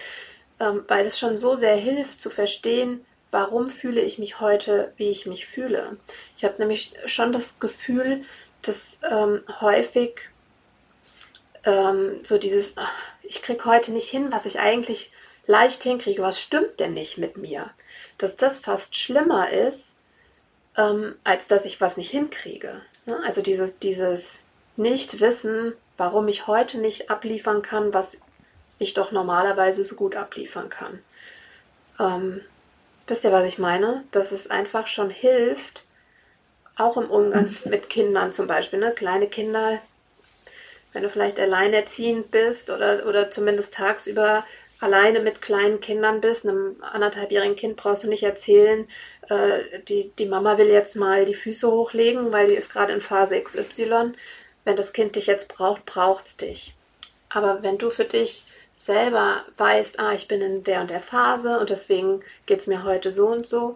Speaker 1: ähm, weil es schon so sehr hilft zu verstehen, warum fühle ich mich heute, wie ich mich fühle. Ich habe nämlich schon das Gefühl, dass ähm, häufig ähm, so dieses, ach, ich kriege heute nicht hin, was ich eigentlich leicht hinkriege, was stimmt denn nicht mit mir? Dass das fast schlimmer ist, ähm, als dass ich was nicht hinkriege. Ne? Also dieses, dieses Nicht-Wissen, warum ich heute nicht abliefern kann, was ich doch normalerweise so gut abliefern kann. Ähm, wisst ihr, was ich meine? Dass es einfach schon hilft, auch im Umgang mit Kindern zum Beispiel. Ne? Kleine Kinder, wenn du vielleicht alleinerziehend bist oder, oder zumindest tagsüber alleine mit kleinen Kindern bist, einem anderthalbjährigen Kind brauchst du nicht erzählen, äh, die, die Mama will jetzt mal die Füße hochlegen, weil die ist gerade in Phase XY. Wenn das Kind dich jetzt braucht, braucht es dich. Aber wenn du für dich selber weißt, ah, ich bin in der und der Phase und deswegen geht es mir heute so und so,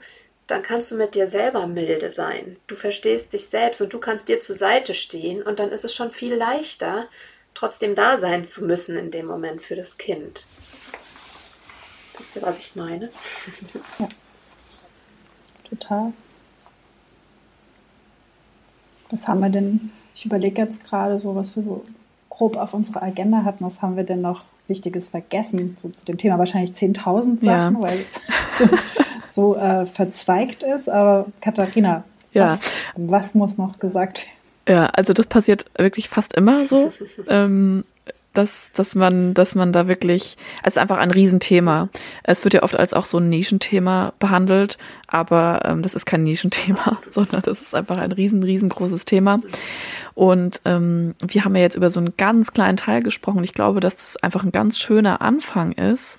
Speaker 1: dann kannst du mit dir selber milde sein. Du verstehst dich selbst und du kannst dir zur Seite stehen und dann ist es schon viel leichter, trotzdem da sein zu müssen in dem Moment für das Kind. Wisst ihr, was ich meine?
Speaker 2: Ja. Total. Was haben wir denn? Ich überlege jetzt gerade so, was wir so grob auf unserer Agenda hatten. Was haben wir denn noch Wichtiges vergessen? So zu dem Thema wahrscheinlich 10.000 Sachen, ja. weil es so, so äh, verzweigt ist. Aber Katharina, ja. was, was muss noch gesagt werden?
Speaker 3: Ja, also das passiert wirklich fast immer so. ähm, dass, dass man, dass man da wirklich, es ist einfach ein Riesenthema. Es wird ja oft als auch so ein Nischenthema behandelt, aber ähm, das ist kein Nischenthema, sondern das ist einfach ein riesen, riesengroßes Thema. Und ähm, wir haben ja jetzt über so einen ganz kleinen Teil gesprochen. Ich glaube, dass das einfach ein ganz schöner Anfang ist,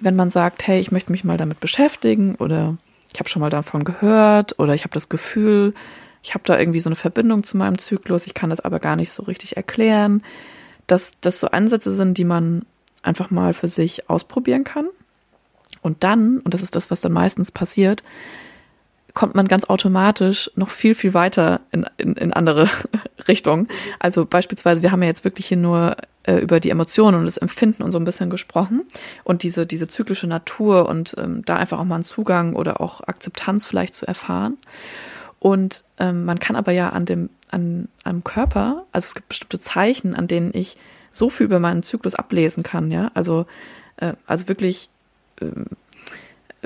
Speaker 3: wenn man sagt, hey, ich möchte mich mal damit beschäftigen oder ich habe schon mal davon gehört oder ich habe das Gefühl, ich habe da irgendwie so eine Verbindung zu meinem Zyklus, ich kann das aber gar nicht so richtig erklären dass das so Ansätze sind, die man einfach mal für sich ausprobieren kann. Und dann, und das ist das, was dann meistens passiert, kommt man ganz automatisch noch viel, viel weiter in, in, in andere Richtungen. Also beispielsweise, wir haben ja jetzt wirklich hier nur äh, über die Emotionen und das Empfinden und so ein bisschen gesprochen und diese, diese zyklische Natur und ähm, da einfach auch mal einen Zugang oder auch Akzeptanz vielleicht zu erfahren. Und ähm, man kann aber ja an dem, an, am Körper, also es gibt bestimmte Zeichen, an denen ich so viel über meinen Zyklus ablesen kann, ja. Also, äh, also wirklich, äh,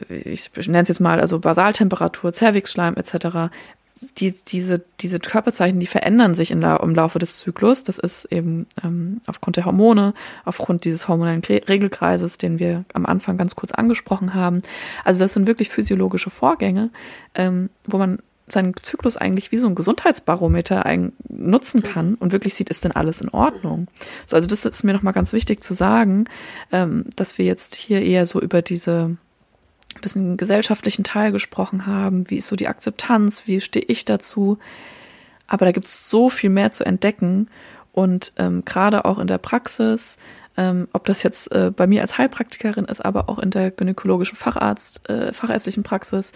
Speaker 3: ich nenne es jetzt mal, also Basaltemperatur, Zervixschleim etc. Die, diese, diese Körperzeichen, die verändern sich in la im Laufe des Zyklus. Das ist eben ähm, aufgrund der Hormone, aufgrund dieses hormonellen Regelkreises, den wir am Anfang ganz kurz angesprochen haben. Also das sind wirklich physiologische Vorgänge, ähm, wo man seinen Zyklus eigentlich wie so ein Gesundheitsbarometer nutzen kann und wirklich sieht, ist denn alles in Ordnung. So, also das ist mir nochmal ganz wichtig zu sagen, ähm, dass wir jetzt hier eher so über diese bisschen gesellschaftlichen Teil gesprochen haben. Wie ist so die Akzeptanz? Wie stehe ich dazu? Aber da gibt es so viel mehr zu entdecken und ähm, gerade auch in der Praxis, ähm, ob das jetzt äh, bei mir als Heilpraktikerin ist, aber auch in der gynäkologischen Facharzt, äh, fachärztlichen Praxis,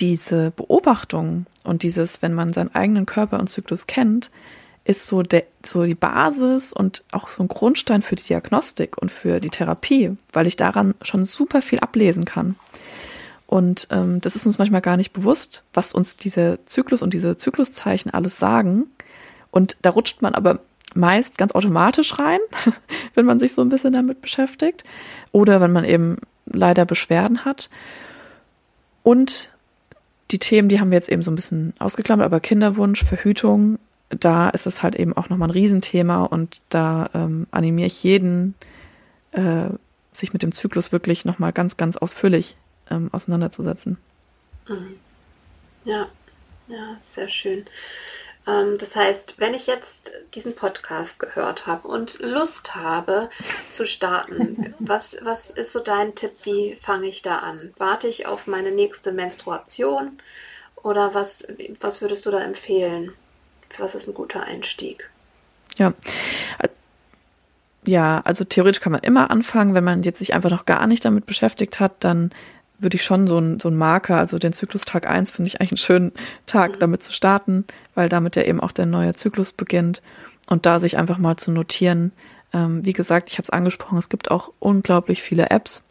Speaker 3: diese Beobachtung und dieses, wenn man seinen eigenen Körper und Zyklus kennt, ist so, der, so die Basis und auch so ein Grundstein für die Diagnostik und für die Therapie, weil ich daran schon super viel ablesen kann. Und ähm, das ist uns manchmal gar nicht bewusst, was uns diese Zyklus und diese Zykluszeichen alles sagen. Und da rutscht man aber meist ganz automatisch rein, wenn man sich so ein bisschen damit beschäftigt. Oder wenn man eben leider Beschwerden hat. Und die Themen, die haben wir jetzt eben so ein bisschen ausgeklammert, aber Kinderwunsch, Verhütung, da ist es halt eben auch nochmal ein Riesenthema und da ähm, animiere ich jeden, äh, sich mit dem Zyklus wirklich nochmal ganz, ganz ausführlich ähm, auseinanderzusetzen.
Speaker 1: Mhm. Ja, ja, sehr schön. Ähm, das heißt, wenn ich jetzt diesen Podcast gehört habe und Lust habe zu starten, was, was ist so dein Tipp? Wie fange ich da an? Warte ich auf meine nächste Menstruation oder was, was würdest du da empfehlen? Was ist ein guter Einstieg?
Speaker 3: Ja. Ja, also theoretisch kann man immer anfangen, wenn man jetzt sich einfach noch gar nicht damit beschäftigt hat, dann würde ich schon so ein, so Marker, also den Zyklustag 1 finde ich eigentlich einen schönen Tag, mhm. damit zu starten, weil damit ja eben auch der neue Zyklus beginnt und da sich einfach mal zu notieren. Ähm, wie gesagt, ich habe es angesprochen, es gibt auch unglaublich viele Apps.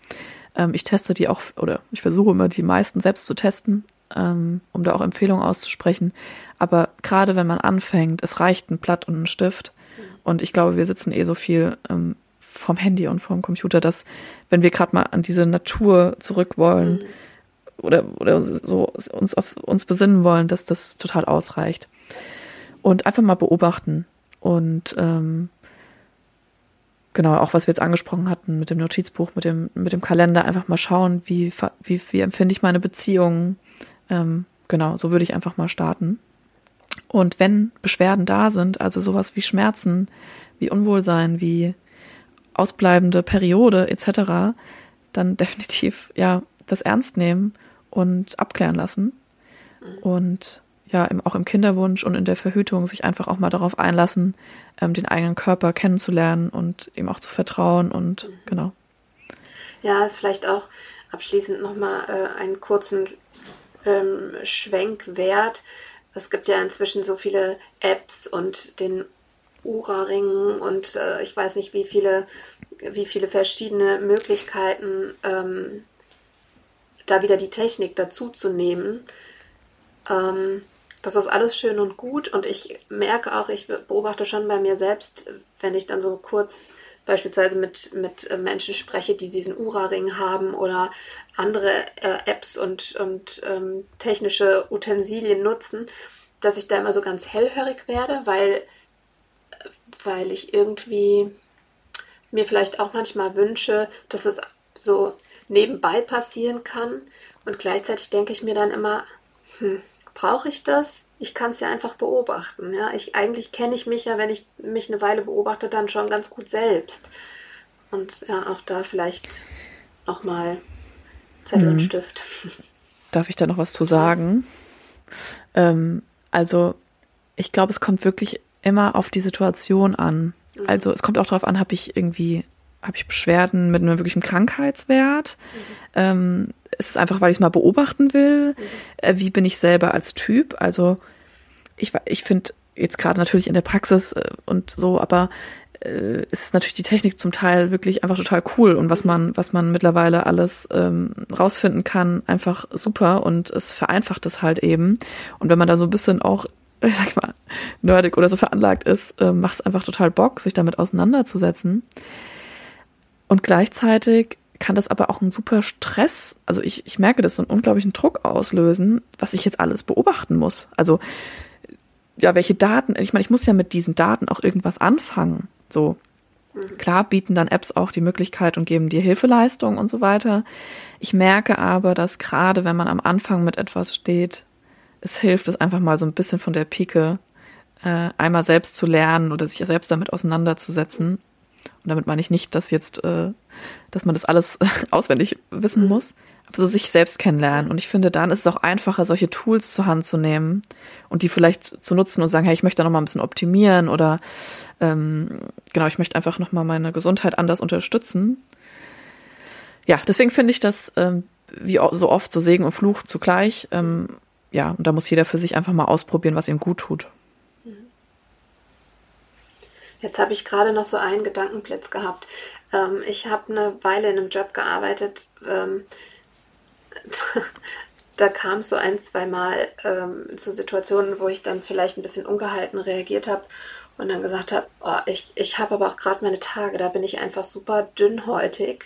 Speaker 3: Ähm, ich teste die auch, oder ich versuche immer die meisten selbst zu testen, um da auch Empfehlungen auszusprechen. Aber gerade wenn man anfängt, es reicht ein Blatt und ein Stift. Und ich glaube, wir sitzen eh so viel ähm, vom Handy und vom Computer, dass wenn wir gerade mal an diese Natur zurück wollen mhm. oder, oder so uns auf uns besinnen wollen, dass das total ausreicht. Und einfach mal beobachten. Und ähm, genau, auch was wir jetzt angesprochen hatten mit dem Notizbuch, mit dem, mit dem Kalender, einfach mal schauen, wie, wie, wie empfinde ich meine Beziehungen. Ähm, genau, so würde ich einfach mal starten. Und wenn Beschwerden da sind, also sowas wie Schmerzen, wie Unwohlsein, wie ausbleibende Periode etc., dann definitiv ja das ernst nehmen und abklären lassen. Und ja, im, auch im Kinderwunsch und in der Verhütung sich einfach auch mal darauf einlassen, ähm, den eigenen Körper kennenzulernen und ihm auch zu vertrauen und mhm. genau.
Speaker 1: Ja, ist vielleicht auch abschließend nochmal äh, einen kurzen ähm, Schwenk wert. Es gibt ja inzwischen so viele Apps und den Ura-Ring und äh, ich weiß nicht, wie viele, wie viele verschiedene Möglichkeiten, ähm, da wieder die Technik dazu zu nehmen. Ähm, das ist alles schön und gut und ich merke auch, ich beobachte schon bei mir selbst, wenn ich dann so kurz beispielsweise mit, mit Menschen spreche, die diesen Ura-Ring haben oder andere äh, Apps und, und ähm, technische Utensilien nutzen, dass ich da immer so ganz hellhörig werde, weil weil ich irgendwie mir vielleicht auch manchmal wünsche, dass es so nebenbei passieren kann. Und gleichzeitig denke ich mir dann immer, hm, brauche ich das? Ich kann es ja einfach beobachten. Ja? Ich, eigentlich kenne ich mich ja, wenn ich mich eine Weile beobachte, dann schon ganz gut selbst. Und ja, auch da vielleicht nochmal Zettel mhm. und Stift.
Speaker 3: Darf ich da noch was zu sagen? Ähm, also, ich glaube, es kommt wirklich immer auf die Situation an. Mhm. Also es kommt auch darauf an, habe ich irgendwie, habe ich Beschwerden mit einem wirklichen Krankheitswert? Mhm. Ähm, ist es einfach, weil ich es mal beobachten will? Mhm. Äh, wie bin ich selber als Typ? Also ich, ich finde jetzt gerade natürlich in der Praxis äh, und so, aber äh, ist natürlich die Technik zum Teil wirklich einfach total cool und was mhm. man, was man mittlerweile alles ähm, rausfinden kann, einfach super und es vereinfacht es halt eben. Und wenn man da so ein bisschen auch ich sag mal, nerdig oder so veranlagt ist, äh, macht es einfach total Bock, sich damit auseinanderzusetzen. Und gleichzeitig kann das aber auch einen super Stress, also ich, ich merke das, so einen unglaublichen Druck auslösen, was ich jetzt alles beobachten muss. Also, ja, welche Daten, ich meine, ich muss ja mit diesen Daten auch irgendwas anfangen. So, klar bieten dann Apps auch die Möglichkeit und geben dir Hilfeleistung und so weiter. Ich merke aber, dass gerade wenn man am Anfang mit etwas steht, es hilft, es einfach mal so ein bisschen von der Pike äh, einmal selbst zu lernen oder sich selbst damit auseinanderzusetzen. Und damit meine ich nicht, dass jetzt, äh, dass man das alles auswendig wissen mhm. muss, aber so sich selbst kennenlernen. Und ich finde, dann ist es auch einfacher, solche Tools zur Hand zu nehmen und die vielleicht zu nutzen und sagen, hey, ich möchte da noch mal ein bisschen optimieren oder ähm, genau, ich möchte einfach noch mal meine Gesundheit anders unterstützen. Ja, deswegen finde ich das ähm, wie so oft so Segen und Fluch zugleich. Ähm, ja, und da muss jeder für sich einfach mal ausprobieren, was ihm gut tut.
Speaker 1: Jetzt habe ich gerade noch so einen Gedankenblitz gehabt. Ähm, ich habe eine Weile in einem Job gearbeitet. Ähm, da kam es so ein, zwei Mal ähm, zu Situationen, wo ich dann vielleicht ein bisschen ungehalten reagiert habe und dann gesagt habe, oh, ich, ich habe aber auch gerade meine Tage, da bin ich einfach super dünnhäutig.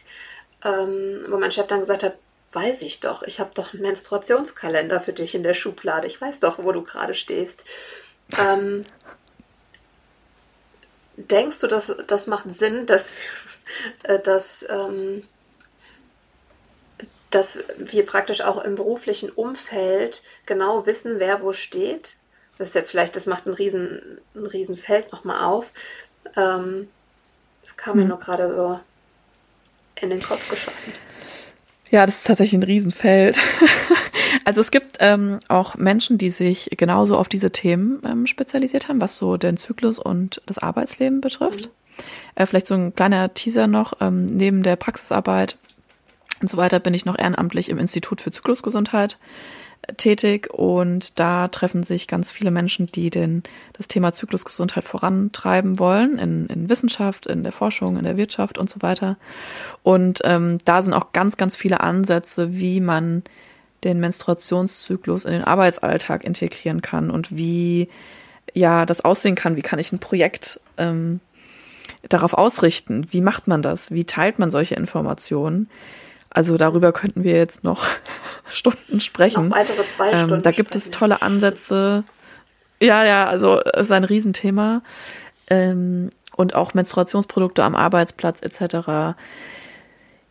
Speaker 1: Ähm, wo mein Chef dann gesagt hat, weiß ich doch, ich habe doch einen Menstruationskalender für dich in der Schublade. Ich weiß doch, wo du gerade stehst. Ähm, denkst du, dass das macht Sinn, dass, äh, dass, ähm, dass wir praktisch auch im beruflichen Umfeld genau wissen, wer wo steht? Das ist jetzt vielleicht, das macht ein riesen, ein riesen Feld nochmal auf. Ähm, das kam mir hm. nur gerade so in den Kopf geschossen.
Speaker 3: Ja, das ist tatsächlich ein Riesenfeld. also es gibt ähm, auch Menschen, die sich genauso auf diese Themen ähm, spezialisiert haben, was so den Zyklus und das Arbeitsleben betrifft. Mhm. Äh, vielleicht so ein kleiner Teaser noch, ähm, neben der Praxisarbeit und so weiter bin ich noch ehrenamtlich im Institut für Zyklusgesundheit tätig und da treffen sich ganz viele Menschen, die den, das Thema Zyklusgesundheit vorantreiben wollen, in, in Wissenschaft, in der Forschung, in der Wirtschaft und so weiter. Und ähm, da sind auch ganz, ganz viele Ansätze, wie man den Menstruationszyklus in den Arbeitsalltag integrieren kann und wie ja das aussehen kann, wie kann ich ein Projekt ähm, darauf ausrichten? Wie macht man das? Wie teilt man solche Informationen? Also darüber könnten wir jetzt noch Stunden sprechen.
Speaker 1: Noch weitere zwei Stunden.
Speaker 3: Ähm, da gibt es tolle Ansätze. Ja, ja, also es ist ein Riesenthema. Ähm, und auch Menstruationsprodukte am Arbeitsplatz etc.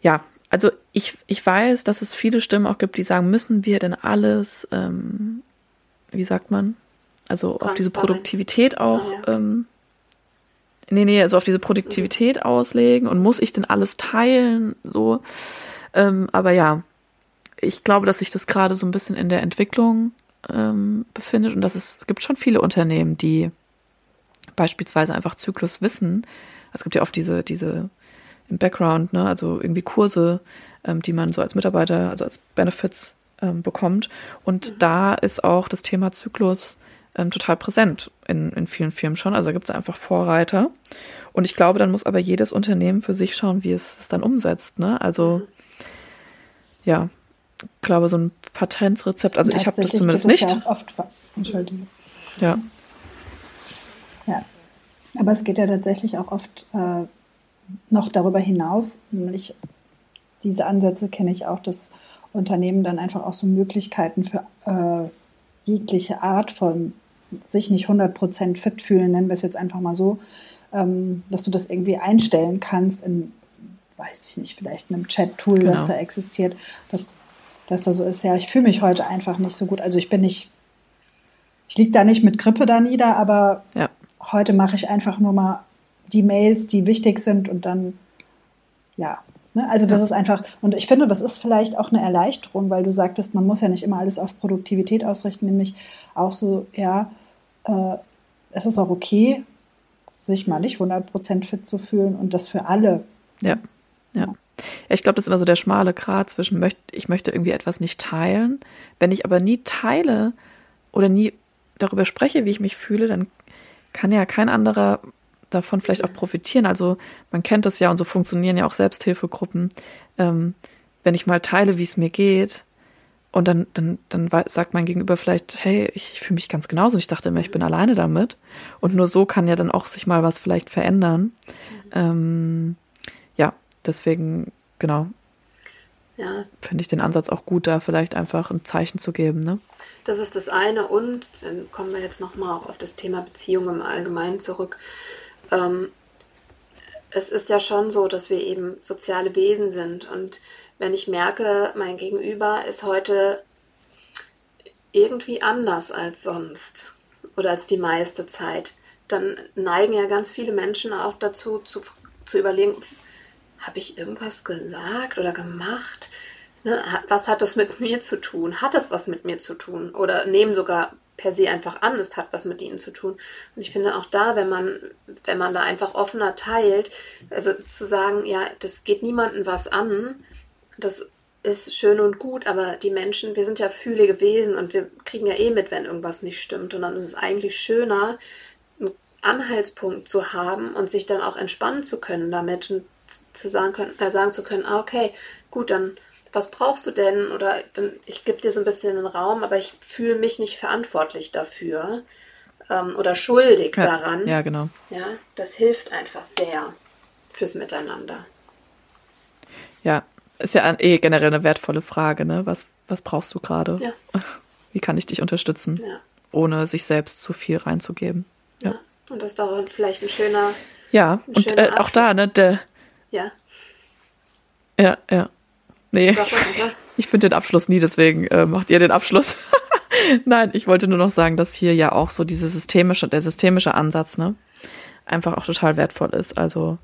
Speaker 3: Ja, also ich, ich weiß, dass es viele Stimmen auch gibt, die sagen, müssen wir denn alles, ähm, wie sagt man, also auf diese Produktivität auch, ah, ja. ähm, nee, nee, also auf diese Produktivität mhm. auslegen und muss ich denn alles teilen, so. Ähm, aber ja, ich glaube, dass sich das gerade so ein bisschen in der Entwicklung ähm, befindet und dass es, es gibt schon viele Unternehmen, die beispielsweise einfach Zyklus wissen. Es gibt ja oft diese, diese im Background, ne, also irgendwie Kurse, ähm, die man so als Mitarbeiter, also als Benefits ähm, bekommt. Und mhm. da ist auch das Thema Zyklus ähm, total präsent in, in vielen Firmen schon. Also da gibt es einfach Vorreiter. Und ich glaube, dann muss aber jedes Unternehmen für sich schauen, wie es es dann umsetzt. Ne? Also mhm. ja, ich glaube, so ein Patentsrezept, also ich habe das zumindest nicht. Ja oft, Entschuldigung.
Speaker 2: Ja. Ja. Aber es geht ja tatsächlich auch oft äh, noch darüber hinaus, nämlich diese Ansätze kenne ich auch, dass Unternehmen dann einfach auch so Möglichkeiten für äh, jegliche Art von sich nicht 100% fit fühlen, nennen wir es jetzt einfach mal so, ähm, dass du das irgendwie einstellen kannst in, weiß ich nicht, vielleicht einem Chat-Tool, genau. das da existiert, dass, dass da so ist, ja, ich fühle mich heute einfach nicht so gut. Also ich bin nicht, ich liege da nicht mit Grippe da nieder, aber ja. heute mache ich einfach nur mal die Mails, die wichtig sind und dann, ja. Ne? Also das ja. ist einfach, und ich finde, das ist vielleicht auch eine Erleichterung, weil du sagtest, man muss ja nicht immer alles auf Produktivität ausrichten, nämlich auch so, ja, äh, es ist auch okay, sich mal nicht 100% fit zu fühlen und das für alle.
Speaker 3: Ja, ja. ja ich glaube, das ist immer so der schmale Grat zwischen, ich möchte irgendwie etwas nicht teilen. Wenn ich aber nie teile oder nie darüber spreche, wie ich mich fühle, dann kann ja kein anderer davon vielleicht auch profitieren. Also man kennt das ja und so funktionieren ja auch Selbsthilfegruppen. Ähm, wenn ich mal teile, wie es mir geht, und dann, dann, dann sagt mein Gegenüber vielleicht, hey, ich, ich fühle mich ganz genauso. Ich dachte immer, ich bin alleine damit. Und nur so kann ja dann auch sich mal was vielleicht verändern. Mhm. Ähm, ja, deswegen, genau. Ja. Finde ich den Ansatz auch gut, da vielleicht einfach ein Zeichen zu geben. Ne?
Speaker 1: Das ist das eine. Und dann kommen wir jetzt nochmal auch auf das Thema Beziehung im Allgemeinen zurück. Ähm, es ist ja schon so, dass wir eben soziale Wesen sind. Und wenn ich merke, mein Gegenüber ist heute irgendwie anders als sonst oder als die meiste Zeit, dann neigen ja ganz viele Menschen auch dazu, zu, zu überlegen, habe ich irgendwas gesagt oder gemacht? Ne, was hat das mit mir zu tun? Hat es was mit mir zu tun? Oder nehmen sogar per se einfach an, es hat was mit ihnen zu tun. Und ich finde auch da, wenn man, wenn man da einfach offener teilt, also zu sagen, ja, das geht niemandem was an, das ist schön und gut, aber die Menschen, wir sind ja fühlige Wesen und wir kriegen ja eh mit, wenn irgendwas nicht stimmt. Und dann ist es eigentlich schöner, einen Anhaltspunkt zu haben und sich dann auch entspannen zu können damit und zu sagen, können, äh, sagen zu können, ah, okay, gut, dann was brauchst du denn? Oder dann, ich gebe dir so ein bisschen den Raum, aber ich fühle mich nicht verantwortlich dafür ähm, oder schuldig
Speaker 3: ja,
Speaker 1: daran.
Speaker 3: Ja, genau.
Speaker 1: Ja, das hilft einfach sehr fürs Miteinander.
Speaker 3: Ja, ist ja eh generell eine wertvolle Frage, ne? Was, was brauchst du gerade? Ja. Wie kann ich dich unterstützen? Ja. Ohne sich selbst zu viel reinzugeben. Ja. ja.
Speaker 1: Und das ist doch vielleicht ein schöner.
Speaker 3: Ja, ein und äh, auch da, ne? Der,
Speaker 1: ja.
Speaker 3: Ja, ja. Nee. Ich finde den Abschluss nie, deswegen äh, macht ihr den Abschluss. Nein, ich wollte nur noch sagen, dass hier ja auch so diese systemische, der systemische Ansatz, ne, einfach auch total wertvoll ist. Also,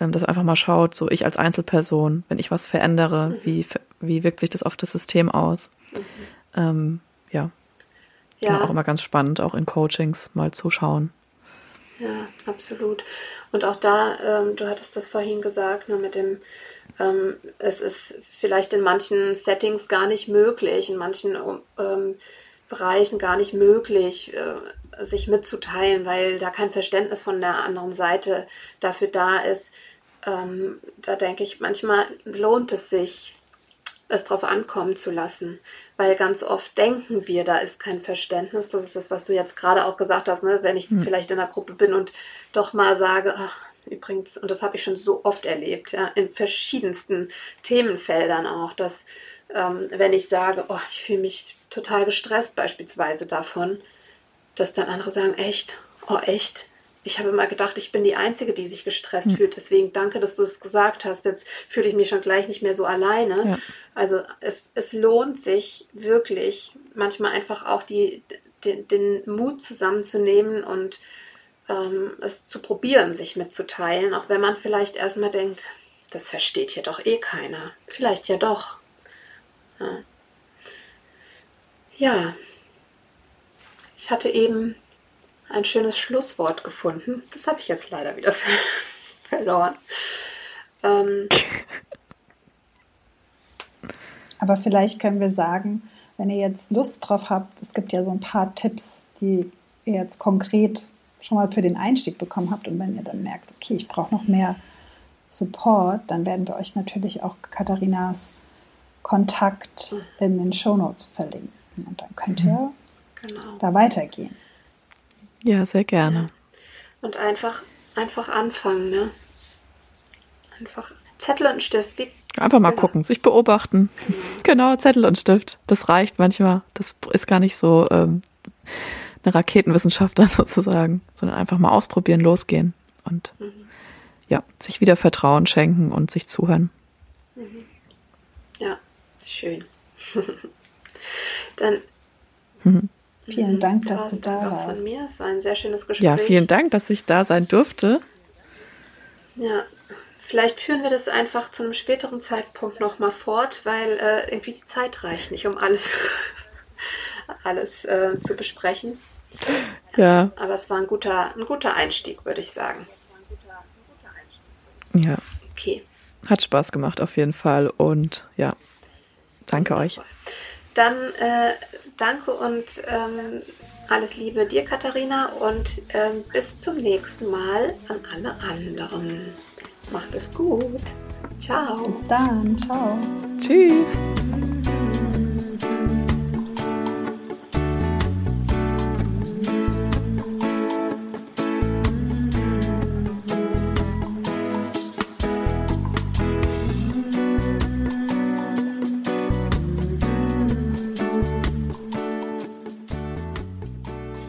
Speaker 3: ähm, dass einfach mal schaut, so ich als Einzelperson, wenn ich was verändere, mhm. wie, wie wirkt sich das auf das System aus? Mhm. Ähm, ja. Ja. Genau, auch immer ganz spannend, auch in Coachings mal zu schauen.
Speaker 1: Ja, absolut. Und auch da, ähm, du hattest das vorhin gesagt, ne, mit dem ähm, es ist vielleicht in manchen Settings gar nicht möglich, in manchen ähm, Bereichen gar nicht möglich, äh, sich mitzuteilen, weil da kein Verständnis von der anderen Seite dafür da ist. Ähm, da denke ich, manchmal lohnt es sich, es drauf ankommen zu lassen. Weil ganz oft denken wir, da ist kein Verständnis. Das ist das, was du jetzt gerade auch gesagt hast, ne? wenn ich hm. vielleicht in einer Gruppe bin und doch mal sage, ach, übrigens, und das habe ich schon so oft erlebt, ja, in verschiedensten Themenfeldern auch, dass ähm, wenn ich sage, oh, ich fühle mich total gestresst beispielsweise davon, dass dann andere sagen, echt, oh echt, ich habe immer gedacht, ich bin die Einzige, die sich gestresst mhm. fühlt. Deswegen danke, dass du es gesagt hast. Jetzt fühle ich mich schon gleich nicht mehr so alleine. Ja. Also es, es lohnt sich wirklich manchmal einfach auch die, den, den Mut zusammenzunehmen und ähm, es zu probieren, sich mitzuteilen, auch wenn man vielleicht erstmal denkt, das versteht hier doch eh keiner. Vielleicht ja doch. Ja. ja. Ich hatte eben ein schönes Schlusswort gefunden. Das habe ich jetzt leider wieder ver verloren. Ähm.
Speaker 2: Aber vielleicht können wir sagen, wenn ihr jetzt Lust drauf habt, es gibt ja so ein paar Tipps, die ihr jetzt konkret schon mal für den Einstieg bekommen habt und wenn ihr dann merkt, okay, ich brauche noch mehr Support, dann werden wir euch natürlich auch Katharinas Kontakt in den Shownotes verlinken und dann könnt ihr genau. da weitergehen.
Speaker 3: Ja, sehr gerne.
Speaker 1: Und einfach, einfach anfangen, ne? Einfach Zettel und Stift. Wie,
Speaker 3: einfach mal genau. gucken, sich beobachten. Genau. genau. Zettel und Stift. Das reicht manchmal. Das ist gar nicht so ähm, eine Raketenwissenschaft dann sozusagen, sondern einfach mal ausprobieren, losgehen und mhm. ja, sich wieder Vertrauen schenken und sich zuhören.
Speaker 1: Mhm. Ja, schön. dann
Speaker 2: mhm. Vielen mhm. Dank, dass du da
Speaker 1: warst. Von mir. Es war ein sehr schönes Gespräch.
Speaker 3: Ja, vielen Dank, dass ich da sein durfte.
Speaker 1: Ja, vielleicht führen wir das einfach zu einem späteren Zeitpunkt nochmal fort, weil äh, irgendwie die Zeit reicht nicht, um alles, alles äh, zu besprechen.
Speaker 3: Ja.
Speaker 1: Aber es war ein guter, ein guter Einstieg, würde ich sagen.
Speaker 3: Ja.
Speaker 1: Okay.
Speaker 3: Hat Spaß gemacht auf jeden Fall und ja, danke euch.
Speaker 1: Dann äh, danke und ähm, alles Liebe dir, Katharina, und ähm, bis zum nächsten Mal an alle anderen. Macht es gut. Ciao.
Speaker 2: Bis dann. Ciao.
Speaker 3: Tschüss.